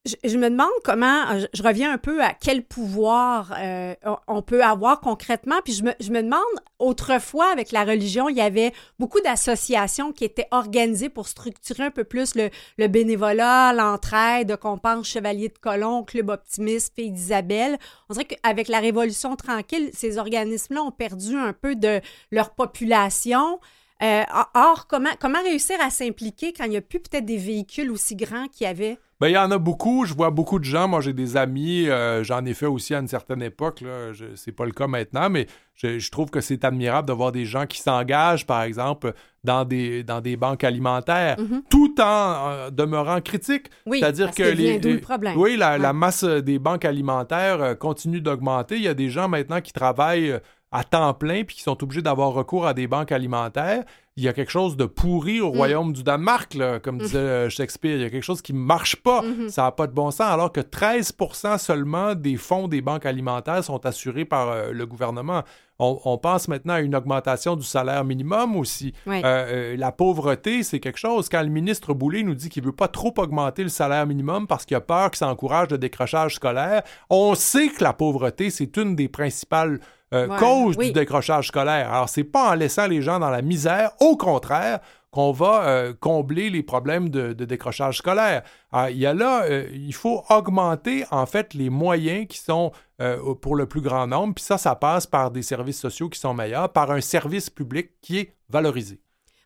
eh, je, me demande comment, euh, je, reviens un peu à quel pouvoir euh, on peut avoir concrètement, puis je me, je me, demande, autrefois, avec la religion, il y avait beaucoup d'associations qui étaient organisées pour structurer un peu plus le, le bénévolat, l'entraide, qu'on pense Chevalier de Colomb, Club Optimiste, Fille d'Isabelle. On dirait qu'avec la Révolution tranquille, ces organismes-là ont perdu un peu de leur population. Euh, or, comment, comment réussir à s'impliquer quand il n'y a plus peut-être des véhicules aussi grands qu'il y avait? Ben, il y en a beaucoup. Je vois beaucoup de gens. Moi, j'ai des amis. euh, J'en ai fait aussi à une certaine époque. Là. Je- C'est pas le cas maintenant, mais je, je trouve que c'est admirable de voir des gens qui s'engagent, par exemple, dans des, dans des banques alimentaires, tout en euh, demeurant critiques. Mm-hmm. Oui, C'est-à dire parce que les, le. Oui, la, masse des banques alimentaires euh, continue d'augmenter. Il y a des gens maintenant qui travaillent à temps plein puis qui sont obligés d'avoir recours à des banques alimentaires. Il y a quelque chose de pourri Mm. au royaume du Danemark, là, comme disait euh, Shakespeare. Il y a quelque chose qui ne marche pas. Mm-hmm. Ça n'a pas de bon sens, alors que 13% seulement des fonds des banques alimentaires sont assurés par euh, le gouvernement. On, on pense maintenant à une augmentation du salaire minimum aussi. Oui. Euh, euh, la pauvreté, c'est quelque chose. Quand le ministre Boulay nous dit qu'il veut pas trop augmenter le salaire minimum parce qu'il a peur que ça encourage le décrochage scolaire, on sait que la pauvreté, c'est une des principales euh, Ouais, oui. du décrochage scolaire. Alors, c'est pas en laissant les gens dans la misère, au contraire, qu'on va euh, combler les problèmes de, de décrochage scolaire. Alors, il y a là, euh, il faut augmenter en fait les moyens qui sont euh, pour le plus grand nombre, puis ça, ça passe par des services sociaux qui sont meilleurs, par un service public qui est valorisé.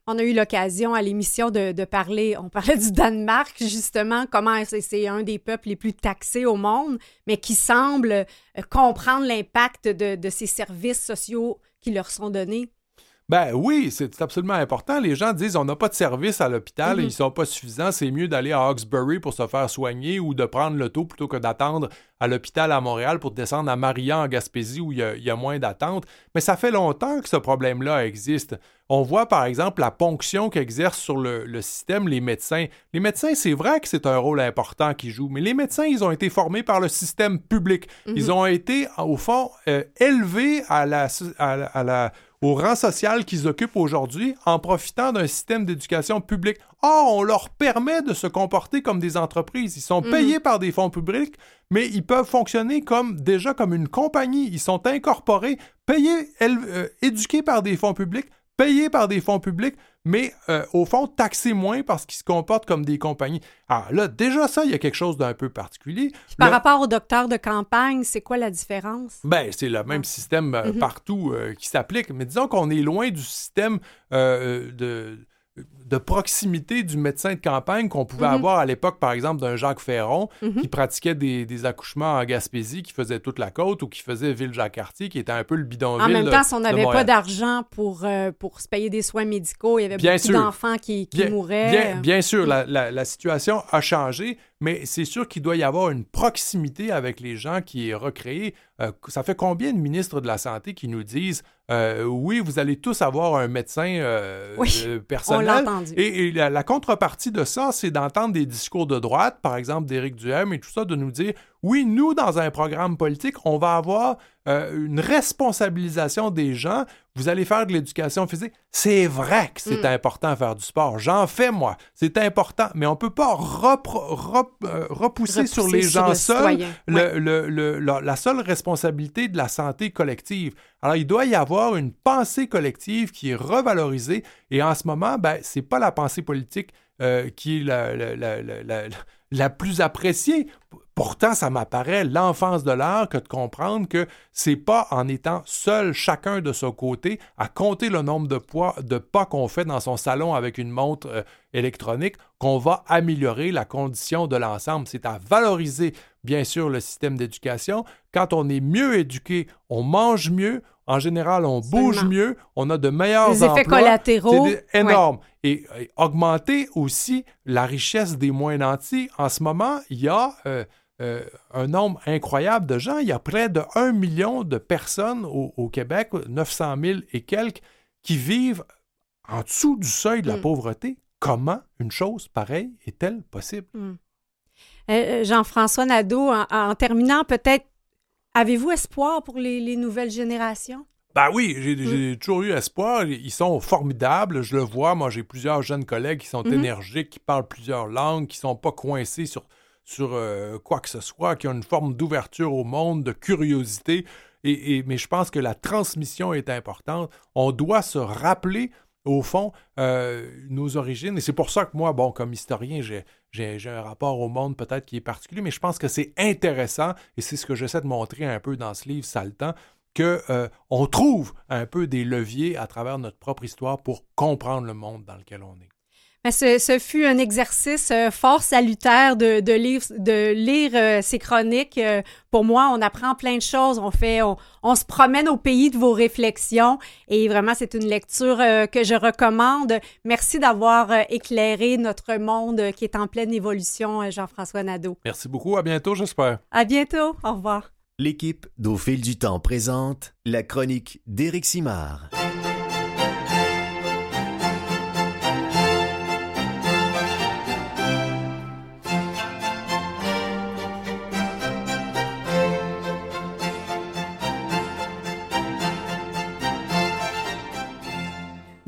On a eu l'occasion à l'émission de, parler, on parlait du Danemark, justement, comment c'est- un des peuples les plus taxés au monde, mais qui semble euh, comprendre l'impact de ces services sociaux qui leur sont donnés. Ben oui, c'est absolument important. Les gens disent on n'a pas de service à l'hôpital, Mhm. ils sont pas suffisants, c'est mieux d'aller à Hawkesbury pour se faire soigner ou de prendre l'auto plutôt que d'attendre à l'hôpital à Montréal pour descendre à Maria en Gaspésie où il y a, il y a moins d'attente. Mais ça fait longtemps que ce problème-là existe. On voit par exemple la ponction qu'exercent sur le, le système les médecins. Les médecins, c'est vrai que c'est un rôle important qu'ils jouent, mais les médecins, ils ont été formés par le système public. Ils ont été, au fond, euh, élevés à la, à la- à la- au rang social qu'ils occupent aujourd'hui en profitant d'un système d'éducation publique. Or, on leur permet de se comporter comme des entreprises. Ils sont payés par des fonds publics, mais ils peuvent fonctionner comme déjà comme une compagnie. Ils sont incorporés, payés, euh, éduqués par des fonds publics, payés par des fonds publics, mais euh, au fond, taxés moins parce qu'ils se comportent comme des compagnies. Alors là, déjà ça, il y a quelque chose d'un peu particulier. Par Le- rapport aux docteurs de campagne, c'est quoi la différence? ben, c'est le même système euh, partout euh, qui s'applique. Mais disons qu'on est loin du système de, de proximité du médecin de campagne qu'on pouvait avoir à l'époque, par exemple, d'un Jacques Ferron qui pratiquait des, des accouchements en Gaspésie, qui faisait toute la côte ou qui faisait Ville-Jacques-Cartier, qui était un peu le bidonville. En même temps, si on n'avait pas d'argent pour, euh, pour se payer des soins médicaux, il y avait Bien beaucoup sûr. d'enfants qui, qui Bien, mouraient. bien, bien sûr, la, la- la situation a changé, mais c'est sûr qu'il doit y avoir une proximité avec les gens qui est recréée. Euh, ça fait combien de ministres de la Santé qui nous disent euh, oui, vous allez tous avoir un médecin euh, Oui, on personnel. Et, la contrepartie de ça, c'est d'entendre des discours de droite, par exemple d'Éric Duhem et tout ça, de nous dire oui, nous, dans un programme politique, on va avoir euh, une responsabilisation des gens. Vous allez faire de l'éducation physique. C'est vrai que c'est Mm. important de faire du sport. J'en fais, moi. C'est important. Mais on ne peut pas repro- rep- euh, repousser, Repousser sur les sur gens le seuls le- le- la, la seule responsabilité de la santé collective. Alors, il doit y avoir une pensée collective qui est revalorisée. Et en ce moment, ben, c'est pas la pensée politique euh, qui est la, la- la- la- plus appréciée. Pourtant, ça m'apparaît l'enfance de l'art que de comprendre que c'est pas en étant seul chacun de son côté à compter le nombre de, poids, de pas qu'on fait dans son salon avec une montre euh, électronique qu'on va améliorer la condition de l'ensemble. C'est à valoriser, bien sûr, le système d'éducation. Quand on est mieux éduqué, on mange mieux. En général, on bouge mieux, on a de meilleurs Les effets emplois. collatéraux. C'est. Et, et augmenter aussi la richesse des moins nantis. En ce moment, il y a euh, euh, un nombre incroyable de gens. Il y a près de 1 million de personnes au, au Québec, 900 000 et quelques, qui vivent en dessous du seuil de la Mm. pauvreté. Comment une chose pareille est-elle possible? Euh, euh, Jean-François Nadeau, en, en terminant, peut-être, avez-vous espoir pour les, les nouvelles générations? Ben oui, j'ai toujours eu espoir. Ils sont formidables, je le vois. Moi, j'ai plusieurs jeunes collègues qui sont Mhm. énergiques, qui parlent plusieurs langues, qui sont pas coincés sur, sur euh, quoi que ce soit, qui ont une forme d'ouverture au monde, de curiosité. Et, et- mais je pense que la transmission est importante. On doit se rappeler, au fond, euh, nos origines. Et c'est pour ça que moi, bon, comme historien, j'ai un rapport au monde peut-être qui est particulier, mais je pense que c'est intéressant, et c'est ce que j'essaie de montrer un peu dans ce livre, ça le temps, que euh, trouve un peu des leviers à travers notre propre histoire pour comprendre le monde dans lequel on est. Ce, fut un exercice euh, fort salutaire de, lire, de lire euh, ces chroniques. Euh, pour moi, on apprend plein de choses. On fait, on, se promène au pays de vos réflexions et vraiment, c'est une lecture que je recommande. Merci d'avoir éclairé notre monde qui est en pleine évolution, Jean-François Nadeau. Merci beaucoup. À bientôt, j'espère. À bientôt. Au revoir. L'équipe d'Au fil du temps présente la chronique d'Éric Simard.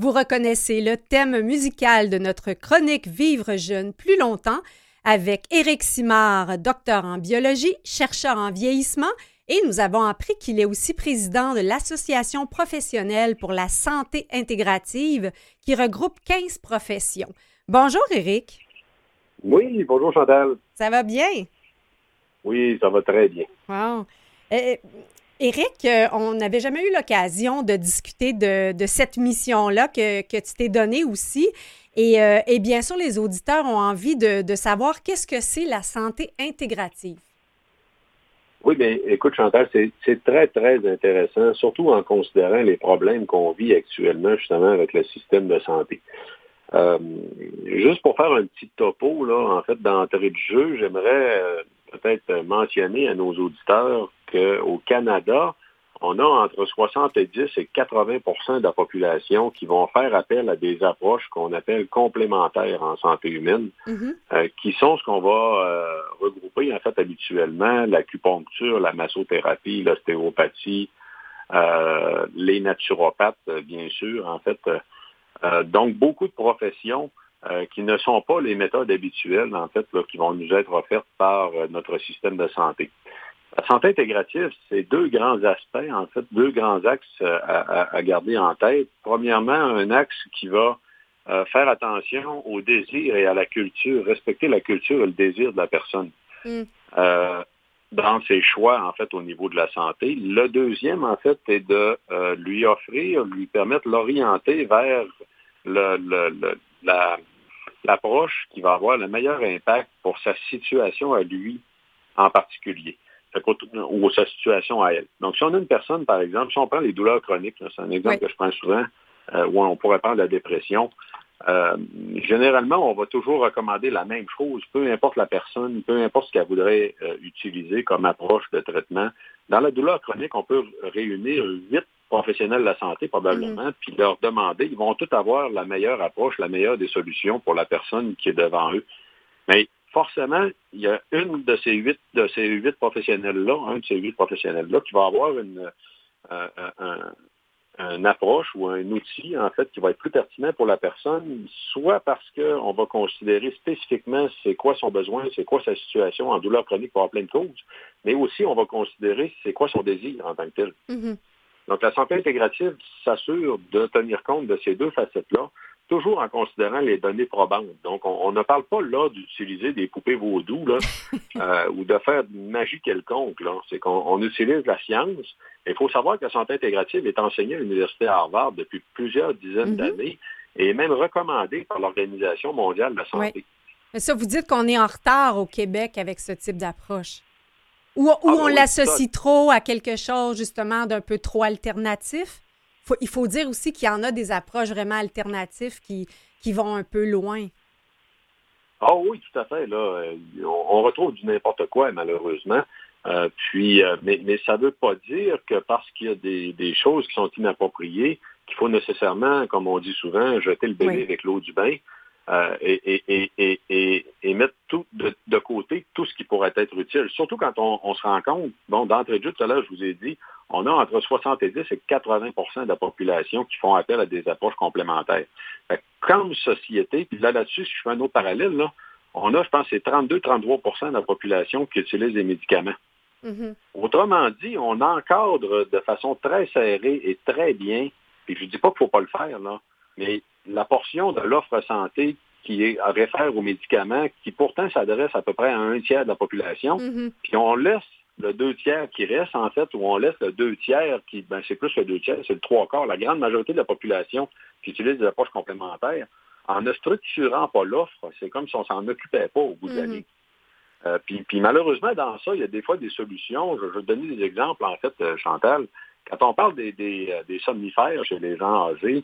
Vous reconnaissez le thème musical de notre chronique Vivre jeune plus longtemps avec Éric Simard, docteur en biologie, chercheur en vieillissement, et nous avons appris qu'il est aussi président de l'Association professionnelle pour la santé intégrative qui regroupe 15 professions. Bonjour Éric. Oui, bonjour Chantal. Ça va bien? Oui, ça va très bien. Wow. Euh, Éric, euh, on n'avait jamais eu l'occasion de discuter de, cette mission-là que, tu t'es donnée aussi. Euh, et, bien sûr, les auditeurs ont envie de, savoir qu'est-ce que c'est la santé intégrative. Oui, bien, écoute, Chantal, c'est très, très intéressant, surtout en considérant les problèmes qu'on vit actuellement, justement, avec le système de santé. Euh, juste pour faire un petit topo, là, en fait, d'entrée de jeu, j'aimerais peut-être mentionner à nos auditeurs qu'au Canada, on a entre 70 et 80% de la population qui vont faire appel à des approches qu'on appelle complémentaires en santé humaine, mm-hmm. euh, qui sont ce qu'on va euh, regrouper en fait habituellement l'acupuncture, la massothérapie, l'ostéopathie, euh, les naturopathes, bien sûr, en fait. donc, beaucoup de professions qui ne sont pas les méthodes habituelles, en fait, qui vont nous être offertes par notre système de santé. La santé intégrative, c'est deux grands aspects, en fait, deux grands axes euh, à, garder en tête. Premièrement, un axe qui va euh, faire attention au désir et à la culture, respecter la culture et le désir de la personne. Mm. Euh, dans ses choix, en fait, au niveau de la santé. Le deuxième, en fait, est de lui offrir, lui permettre l'orienter vers l'approche qui va avoir le meilleur impact pour sa situation à lui en particulier ou sa situation à elle. Donc, si on a une personne, par exemple, si on prend les douleurs chroniques, c'est un exemple que je prends souvent, euh, où on pourrait prendre la dépression, euh, généralement, on va toujours recommander la même chose, peu importe la personne, peu importe ce qu'elle voudrait euh, utiliser comme approche de traitement. Dans la douleur chronique, on peut réunir huit professionnels de la santé probablement, mm-hmm. puis leur demander, ils vont tous avoir la meilleure approche, la meilleure des solutions pour la personne qui est devant eux. Mais forcément, il y a une de ces huit, de ces huit professionnels-là, un de ces huit professionnels-là, qui va avoir une, euh, approche ou un outil, en fait, qui va être plus pertinent pour la personne, soit parce qu'on va considérer spécifiquement c'est quoi son besoin, c'est quoi sa situation en douleur chronique pour avoir plein de causes, mais aussi on va considérer c'est quoi son désir en tant que tel. Mm-hmm. Donc, la santé intégrative s'assure de tenir compte de ces deux facettes-là toujours en considérant les données probantes. Donc, on, ne parle pas là d'utiliser des poupées vaudou là, euh, ou de faire de magie quelconque. C'est qu'on utilise la science. Il faut savoir que la santé intégrative est enseignée à l'Université Harvard depuis plusieurs dizaines mm-hmm. d'années et même recommandée par l'Organisation mondiale de la santé. Mais ça, vous dites qu'on est en retard au Québec avec ce type d'approche. Ou, ah, on l'associe trop à quelque chose, justement, d'un peu trop alternatif? Il faut dire aussi qu'il y en a des approches vraiment alternatives qui, qui vont un peu loin. Ah oui, tout à fait. Là, on, retrouve du n'importe quoi, malheureusement. Euh, puis, euh, mais, mais ça ne veut pas dire que parce qu'il y a des, choses qui sont inappropriées, qu'il faut nécessairement, comme on dit souvent, jeter le bébé avec l'eau du bain. Euh, et, mettre tout de, côté tout ce qui pourrait être utile. Surtout quand on, se rend compte, bon, d'entrée de jeu, tout à l'heure, je vous ai dit, on a entre 70 et 80% de la population qui font appel à des approches complémentaires. comme société, puis là, là-dessus, si je fais un autre parallèle, là, on a, je pense, c'est 32-33% de la population qui utilise des médicaments. Mm-hmm. Autrement dit, on encadre de façon très serrée et très bien, puis je ne dis pas qu'il ne faut pas le faire, là, mais la portion de l'offre santé qui est, réfère aux médicaments, qui pourtant s'adresse à peu près à un tiers de la population, mm-hmm. puis on laisse le deux tiers qui reste, en fait, ou on laisse le deux tiers qui, ben, c'est plus le deux tiers, c'est le trois quarts, la grande majorité de la population qui utilise des approches complémentaires, en ne structurant pas l'offre, c'est comme si on s'en occupait pas au bout de l'année. Euh, puis, puis malheureusement, dans ça, il y a des fois des solutions. Je, vais te donner des exemples, en fait, euh, Chantal. Quand on parle des, des, euh, des somnifères chez les gens âgés,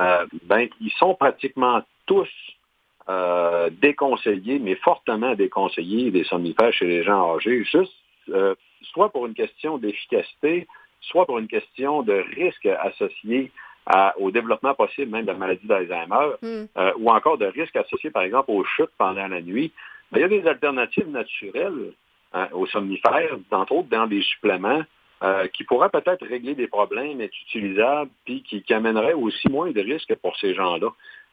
euh, ben, ils sont pratiquement tous euh, déconseillés, mais fortement déconseillés, des somnifères chez les gens âgés, juste euh, soit pour une question d'efficacité, soit pour une question de risque associé à- au développement possible même de la maladie d'Alzheimer, Mm. euh, ou encore de risques associés, par exemple, aux chutes pendant la nuit. Mais il y a des alternatives naturelles hein, aux somnifères, entre autres dans des suppléments, euh, qui pourraient peut-être régler des problèmes, être utilisables, puis qui, amèneraient aussi moins de risques pour ces gens-là.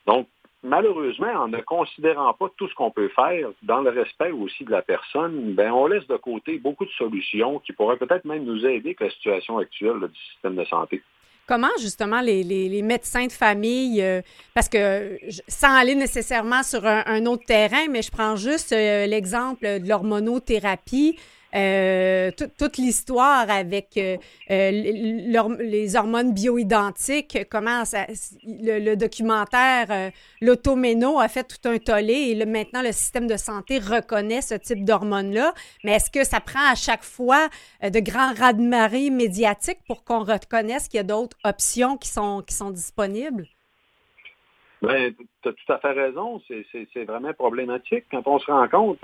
Donc, malheureusement, en ne considérant pas tout ce qu'on peut faire, dans le respect aussi de la personne, ben, on laisse de côté beaucoup de solutions qui pourraient peut-être même nous aider avec la situation actuelle du système de santé. Comment justement les, les- médecins de famille, euh, parce que je- sans aller nécessairement sur un, autre terrain, mais je prends juste euh, l'exemple de l'hormonothérapie, euh, tout- toute l'histoire avec euh, euh, les hormones bioidentiques, comment ça- le, documentaire L'Automéno a fait tout un tollé et maintenant le système de santé reconnaît ce type d'hormones-là. Mais est-ce que ça prend à chaque fois de grands raz-de-marée médiatiques pour qu'on reconnaisse qu'il y a d'autres options qui sont, disponibles? Ben, tu as tout à fait raison. C'est- vraiment problématique quand on se rend compte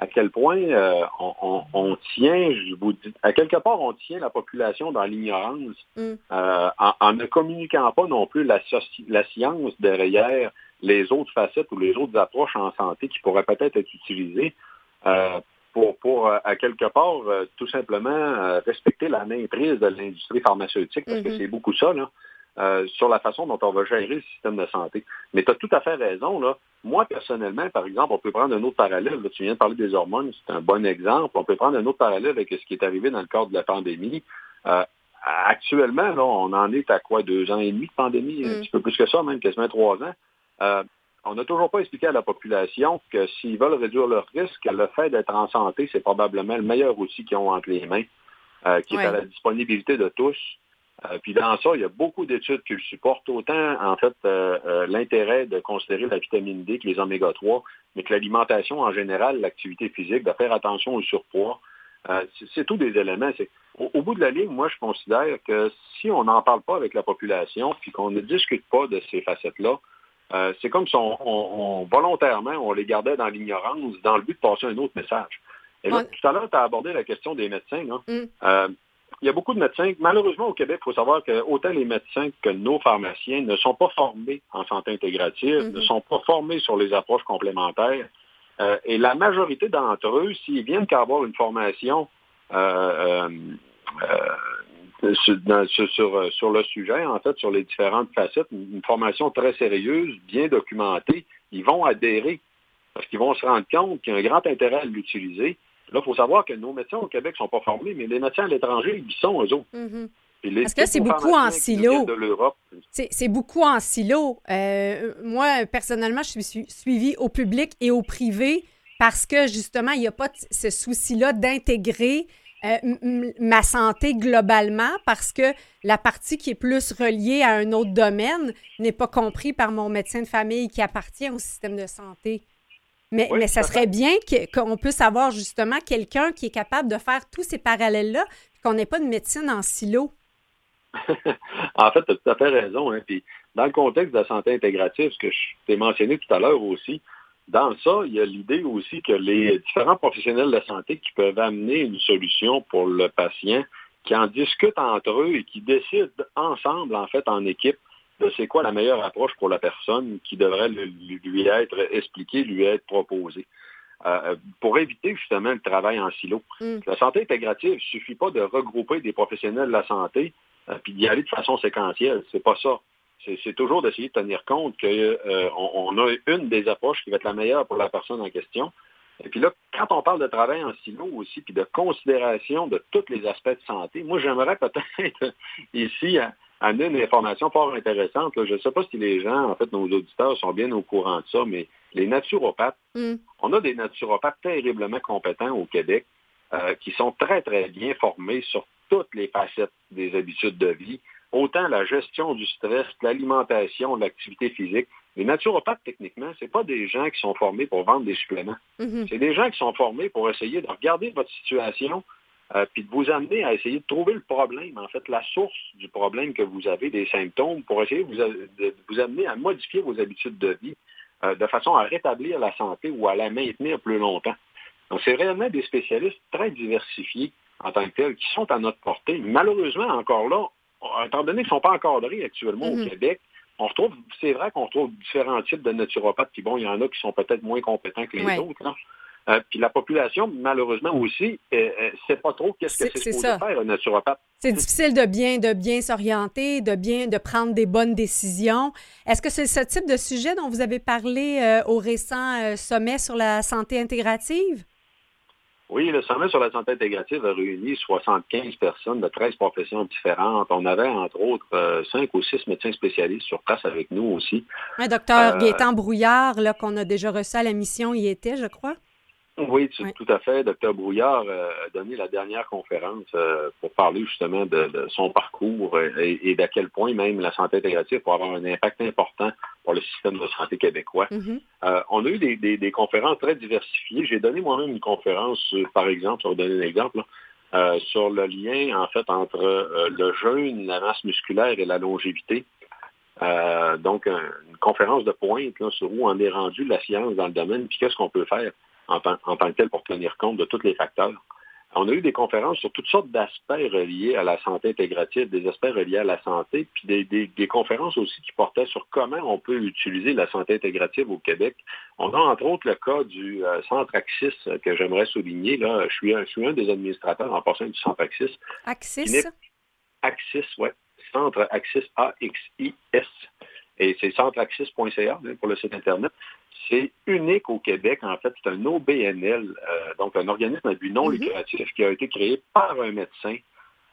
à quel point euh, on, on- on tient, je vous dis, à quelque part, on tient la population dans l'ignorance Mm. euh, en, en ne communiquant pas non plus la, science derrière les autres facettes ou les autres approches en santé qui pourraient peut-être être utilisées euh, pour, pour euh, à quelque part, euh, tout simplement euh, respecter la maîtrise de l'industrie pharmaceutique, parce que Mhm. c'est beaucoup ça, là. Euh, sur la façon dont on va gérer le système de santé. Mais tu as tout à fait raison. Là. Moi, personnellement, par exemple, on peut prendre un autre parallèle. Là, tu viens de parler des hormones, c'est un bon exemple. On peut prendre un autre parallèle avec ce qui est arrivé dans le cadre de la pandémie. Euh, actuellement, là, on en est à quoi, deux ans et demi de pandémie, un Mm. petit peu plus que ça, même quasiment trois ans. Euh, on n'a toujours pas expliqué à la population que s'ils veulent réduire leur risque, le fait d'être en santé, c'est probablement le meilleur outil qu'ils ont entre les mains, euh, qui Ouais. est à la disponibilité de tous. Euh, puis dans ça, il y a beaucoup d'études qui le supportent, autant en fait euh, euh, l'intérêt de considérer la vitamine D que les oméga 3, mais que l'alimentation en général, l'activité physique, de faire attention au surpoids. Euh, c'est- tous des éléments. C'est- Au, au bout de la ligne, moi, je considère que si on n'en parle pas avec la population, puis qu'on ne discute pas de ces facettes-là, euh, c'est comme si on, on- on- volontairement, on les gardait dans l'ignorance dans le but de passer un autre message. Et là, tout à l'heure, tu as abordé la question des médecins. Là. Mm. Il y a beaucoup de médecins. Malheureusement, au Québec, il faut savoir que autant les médecins que nos pharmaciens ne sont pas formés en santé intégrative, Mhm. ne sont pas formés sur les approches complémentaires. Euh, et la majorité d'entre eux, s'ils viennent qu'à avoir une formation euh, euh, sur, dans- sur- le sujet, en fait, sur les différentes facettes, une, une formation très sérieuse, bien documentée, ils vont adhérer parce qu'ils vont se rendre compte qu'il y a un grand intérêt à l'utiliser. Là, il faut savoir que nos médecins au Québec ne sont pas formés, mais les médecins à l'étranger, ils sont eux autres. Mhm. Les- Parce que là, c'est beaucoup en silo. C'est c'est beaucoup en silo. Euh, moi, personnellement, je suis su- suivie au public et au privé parce que justement, il n'y a pas ce souci-là d'intégrer euh, m- m- ma santé globalement parce que la partie qui est plus reliée à un autre domaine n'est pas compris par mon médecin de famille qui appartient au système de santé. Mais, Oui, mais ça serait bien qu'on puisse avoir justement quelqu'un qui est capable de faire tous ces parallèles-là, qu'on n'ait pas de médecine en silo. en fait, tu as tout à fait raison. Hein. Puis, dans le contexte de la santé intégrative, ce que je t'ai mentionné tout à l'heure aussi, dans ça, il y a l'idée aussi que les différents professionnels de santé qui peuvent amener une solution pour le patient, qui en discutent entre eux et qui décident ensemble, en fait, en équipe, de c'est quoi la meilleure approche pour la personne qui devrait le- lui être expliquée, lui être proposée. Euh, pour éviter justement le travail en silo. Mm. La santé intégrative, il ne suffit pas de regrouper des professionnels de la santé euh, puis d'y aller de façon séquentielle. C'est pas ça. C'est toujours d'essayer de tenir compte qu'on on a une des approches qui va être la meilleure pour la personne en question. Et puis là, quand on parle de travail en silo aussi, puis de considération de tous les aspects de santé, moi j'aimerais peut-être ici amener une information fort intéressante. là. Je ne sais pas si les gens, en fait, nos auditeurs sont bien au courant de ça, mais les naturopathes, Mm. on a des naturopathes terriblement compétents au Québec euh, qui sont très, très bien formés sur toutes les facettes des habitudes de vie, autant la gestion du stress, l'alimentation, l'activité physique, Les naturopathes, techniquement, c'est pas des gens qui sont formés pour vendre des suppléments. Mhm. C'est des gens qui sont formés pour essayer de regarder votre situation, euh, puis de vous amener à essayer de trouver le problème, en fait, la source du problème que vous avez, des symptômes, pour essayer de vous, de vous amener à modifier vos habitudes de vie euh, de façon à rétablir la santé ou à la maintenir plus longtemps. Donc, c'est réellement des spécialistes très diversifiés en tant que tels qui sont à notre portée. Malheureusement, encore là, étant donné qu'ils ne sont pas encadrés actuellement Mhm. au Québec, on retrouve, c'est vrai qu'on retrouve différents types de naturopathes, puis bon, il y en a qui sont peut-être moins compétents que les Ouais. autres. là. Euh, puis la population, malheureusement aussi, ne sait pas trop qu'est-ce que C'est- supposé faire un naturopathe. C'est difficile de bien, de bien s'orienter, de bien, de prendre des bonnes décisions. Est-ce que c'est ce type de sujet dont vous avez parlé euh, au récent euh, sommet sur la santé intégrative? Oui, le sommet sur la santé intégrative a réuni 75 personnes de 13 professions différentes. On avait, entre autres, euh, 5 ou 6 médecins spécialistes sur place avec nous aussi. Un docteur Euh, Gaétan Brouillard, là, qu'on a déjà reçu à la mission, y était, je crois. Oui, tu- Oui. tout à fait. Docteur Brouillard euh, a donné la dernière conférence euh, pour parler justement de, de son parcours et, et d'à quel point même la santé intégrative peut avoir un impact important pour le système de santé québécois. Mhm. Euh, on a eu des, des- des conférences très diversifiées. J'ai donné moi-même une conférence, par exemple, je vais vous donner un exemple, là, euh, sur le lien en fait entre euh, le jeûne, la masse musculaire et la longévité. Donc, un- une conférence de pointe là, sur où on est rendu la science dans le domaine, puis qu'est-ce qu'on peut faire en tant, en tant que tel pour tenir compte de tous les facteurs. On a eu des conférences sur toutes sortes d'aspects reliés à la santé intégrative, des aspects reliés à la santé, puis des, des- des conférences aussi qui portaient sur comment on peut utiliser la santé intégrative au Québec. On a entre autres le cas du euh, Centre Axis euh, que j'aimerais souligner. Là. Je, suis un, je suis un des administrateurs en passant du Centre Axis. Axis? Axis, ouais. Centre Axis, A-X-I-S. Et c'est centreaxis.ca hein, pour le site Internet. C'est unique au Québec, en fait. C'est un OBNL, euh, donc un organisme à but non Mhm. lucratif qui a été créé par un médecin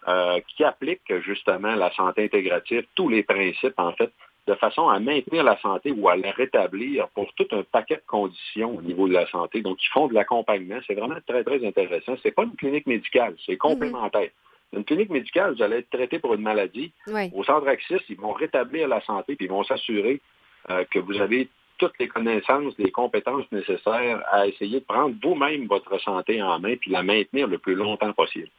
euh, qui applique justement la santé intégrative, tous les principes, en fait, de façon à maintenir la santé ou à la rétablir pour tout un paquet de conditions au niveau de la santé. Donc, ils font de l'accompagnement. C'est vraiment très, très intéressant. C'est pas une clinique médicale, c'est complémentaire. Une clinique médicale, vous allez être traité pour une maladie. Oui. Au centre Axis, ils vont rétablir la santé puis ils vont s'assurer euh, que vous avez toutes les connaissances, les compétences nécessaires à essayer de prendre vous-même votre santé en main puis la maintenir le plus longtemps possible.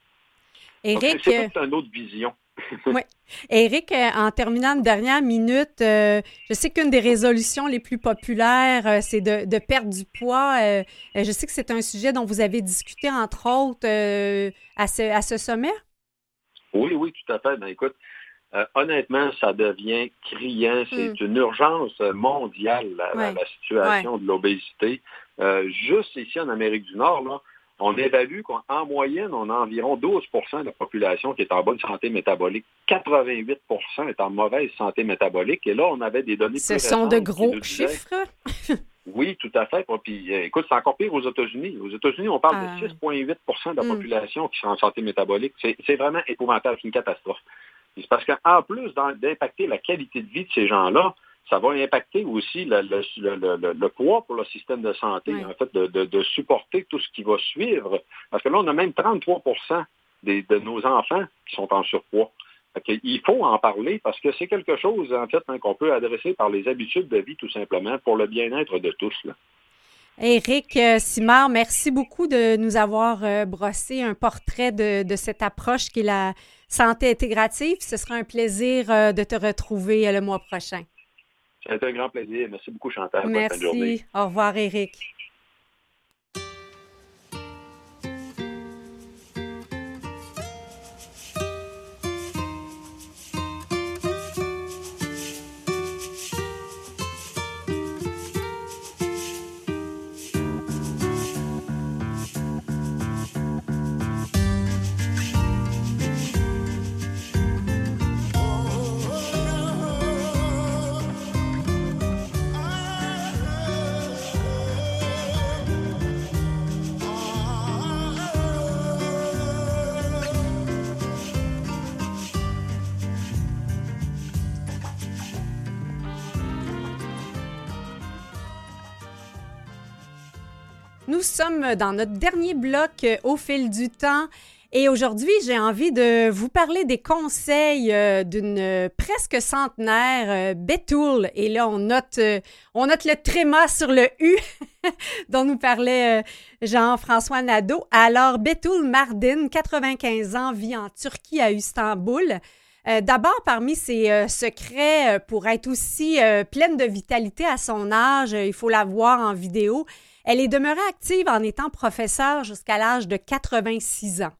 Éric, c'est euh, une autre vision. Éric, euh, en terminant une dernière minute, euh, je sais qu'une des résolutions les plus populaires, euh, c'est de, de perdre du poids. Euh, je sais que c'est un sujet dont vous avez discuté, entre autres, à, ce, à ce sommet. Oui, oui, tout à fait. Ben, écoute, euh, honnêtement, ça devient criant. C'est une urgence mondiale, la, la- Hmm. Ouais. la situation de l'obésité. Euh, juste ici en Amérique du Nord, là, on évalue qu'en moyenne, on a environ 12% de la population qui est en bonne santé métabolique. 88% est en mauvaise santé métabolique. Et là, on avait des données Ce plus sont de gros disaient- chiffres? oui, tout à fait. Puis, euh, écoute, c'est encore pire aux États-Unis. Aux États-Unis, on parle Ah. de 6,8% de la Mm. population qui sont en santé métabolique. C'est vraiment épouvantable, c'est une catastrophe. C'est parce qu'en plus d'impacter la qualité de vie de ces gens-là, ça va impacter aussi le, le- le- le- le poids pour le système de santé, Oui. en fait, de, de- de supporter tout ce qui va suivre. Parce que là, on a même 33 des, de nos enfants qui sont en surpoids. Il faut en parler parce que c'est quelque chose, en fait, hein, qu'on peut adresser par les habitudes de vie, tout simplement, pour le bien-être de tous. là. Éric euh, Simard, merci beaucoup de nous avoir euh, brossé un portrait de, de cette approche qui est la santé intégrative. Ce sera un plaisir euh, de te retrouver euh, le mois prochain. Ça a été un grand plaisir. Merci beaucoup, Chantal. Bonne de journée. Merci. Au revoir, Éric. Sommes dans notre dernier bloc euh, au fil du temps Et aujourd'hui, j'ai envie de vous parler des conseils euh, d'une presque centenaire, euh, Betoul. Et là, on note, euh, on note le tréma sur le U dont nous parlait Jean-François Nadeau. Alors, Betoul Mardin, 95 ans, vit en Turquie, à Istanbul. D'abord, parmi ses secrets pour être aussi pleine de vitalité à son âge, il faut la voir en vidéo. Elle est demeurée active en étant professeure jusqu'à l'âge de 86 ans.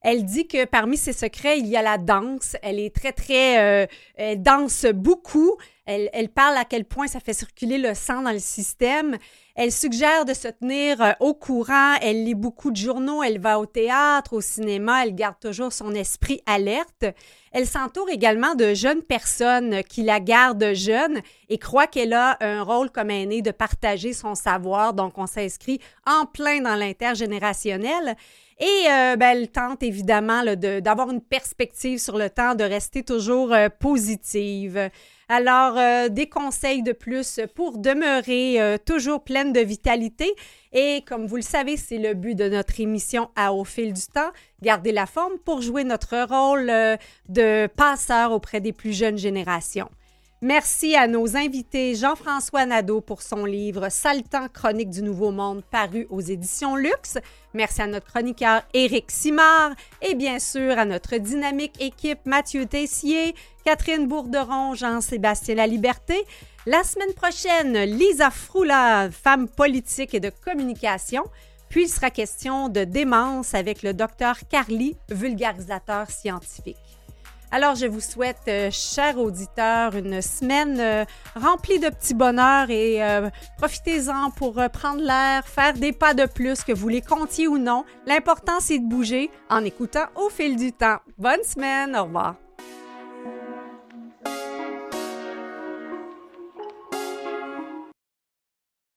Elle dit que parmi ses secrets, il y a la danse. Elle est très, très... Euh, elle danse beaucoup. Elle, elle, parle à quel point ça fait circuler le sang dans le système. Elle suggère de se tenir euh, au courant. Elle lit beaucoup de journaux. Elle va au théâtre, au cinéma. Elle garde toujours son esprit alerte. Elle s'entoure également de jeunes personnes qui la gardent jeune et croit qu'elle a un rôle comme aînée de partager son savoir. Donc, on s'inscrit en plein dans l'intergénérationnel. Et euh, ben, elle tente évidemment d'avoir une perspective sur le temps, de rester toujours euh, positive. Alors, euh, des conseils de plus pour demeurer toujours pleine de vitalité. Et comme vous le savez, c'est le but de notre émission à Au fil du temps, garder la forme pour jouer notre rôle de passeur auprès des plus jeunes générations. Merci à nos invités Jean-François Nadeau pour son livre Saltan Chronique du Nouveau Monde paru aux éditions Luxe. Merci à notre chroniqueur Éric Simard et bien sûr à notre dynamique équipe Mathieu Tessier, Catherine Bourderon, Jean-Sébastien Laliberté. La semaine prochaine, Lisa Froula, femme politique et de communication. Puis il sera question de démence avec le docteur Carly, vulgarisateur scientifique. Alors, je vous souhaite, euh, chers auditeurs, une semaine euh, remplie de petits bonheurs et euh, profitez-en pour prendre l'air, faire des pas de plus, que vous les comptiez ou non. L'important, c'est de bouger en écoutant au fil du temps. Bonne semaine, au revoir.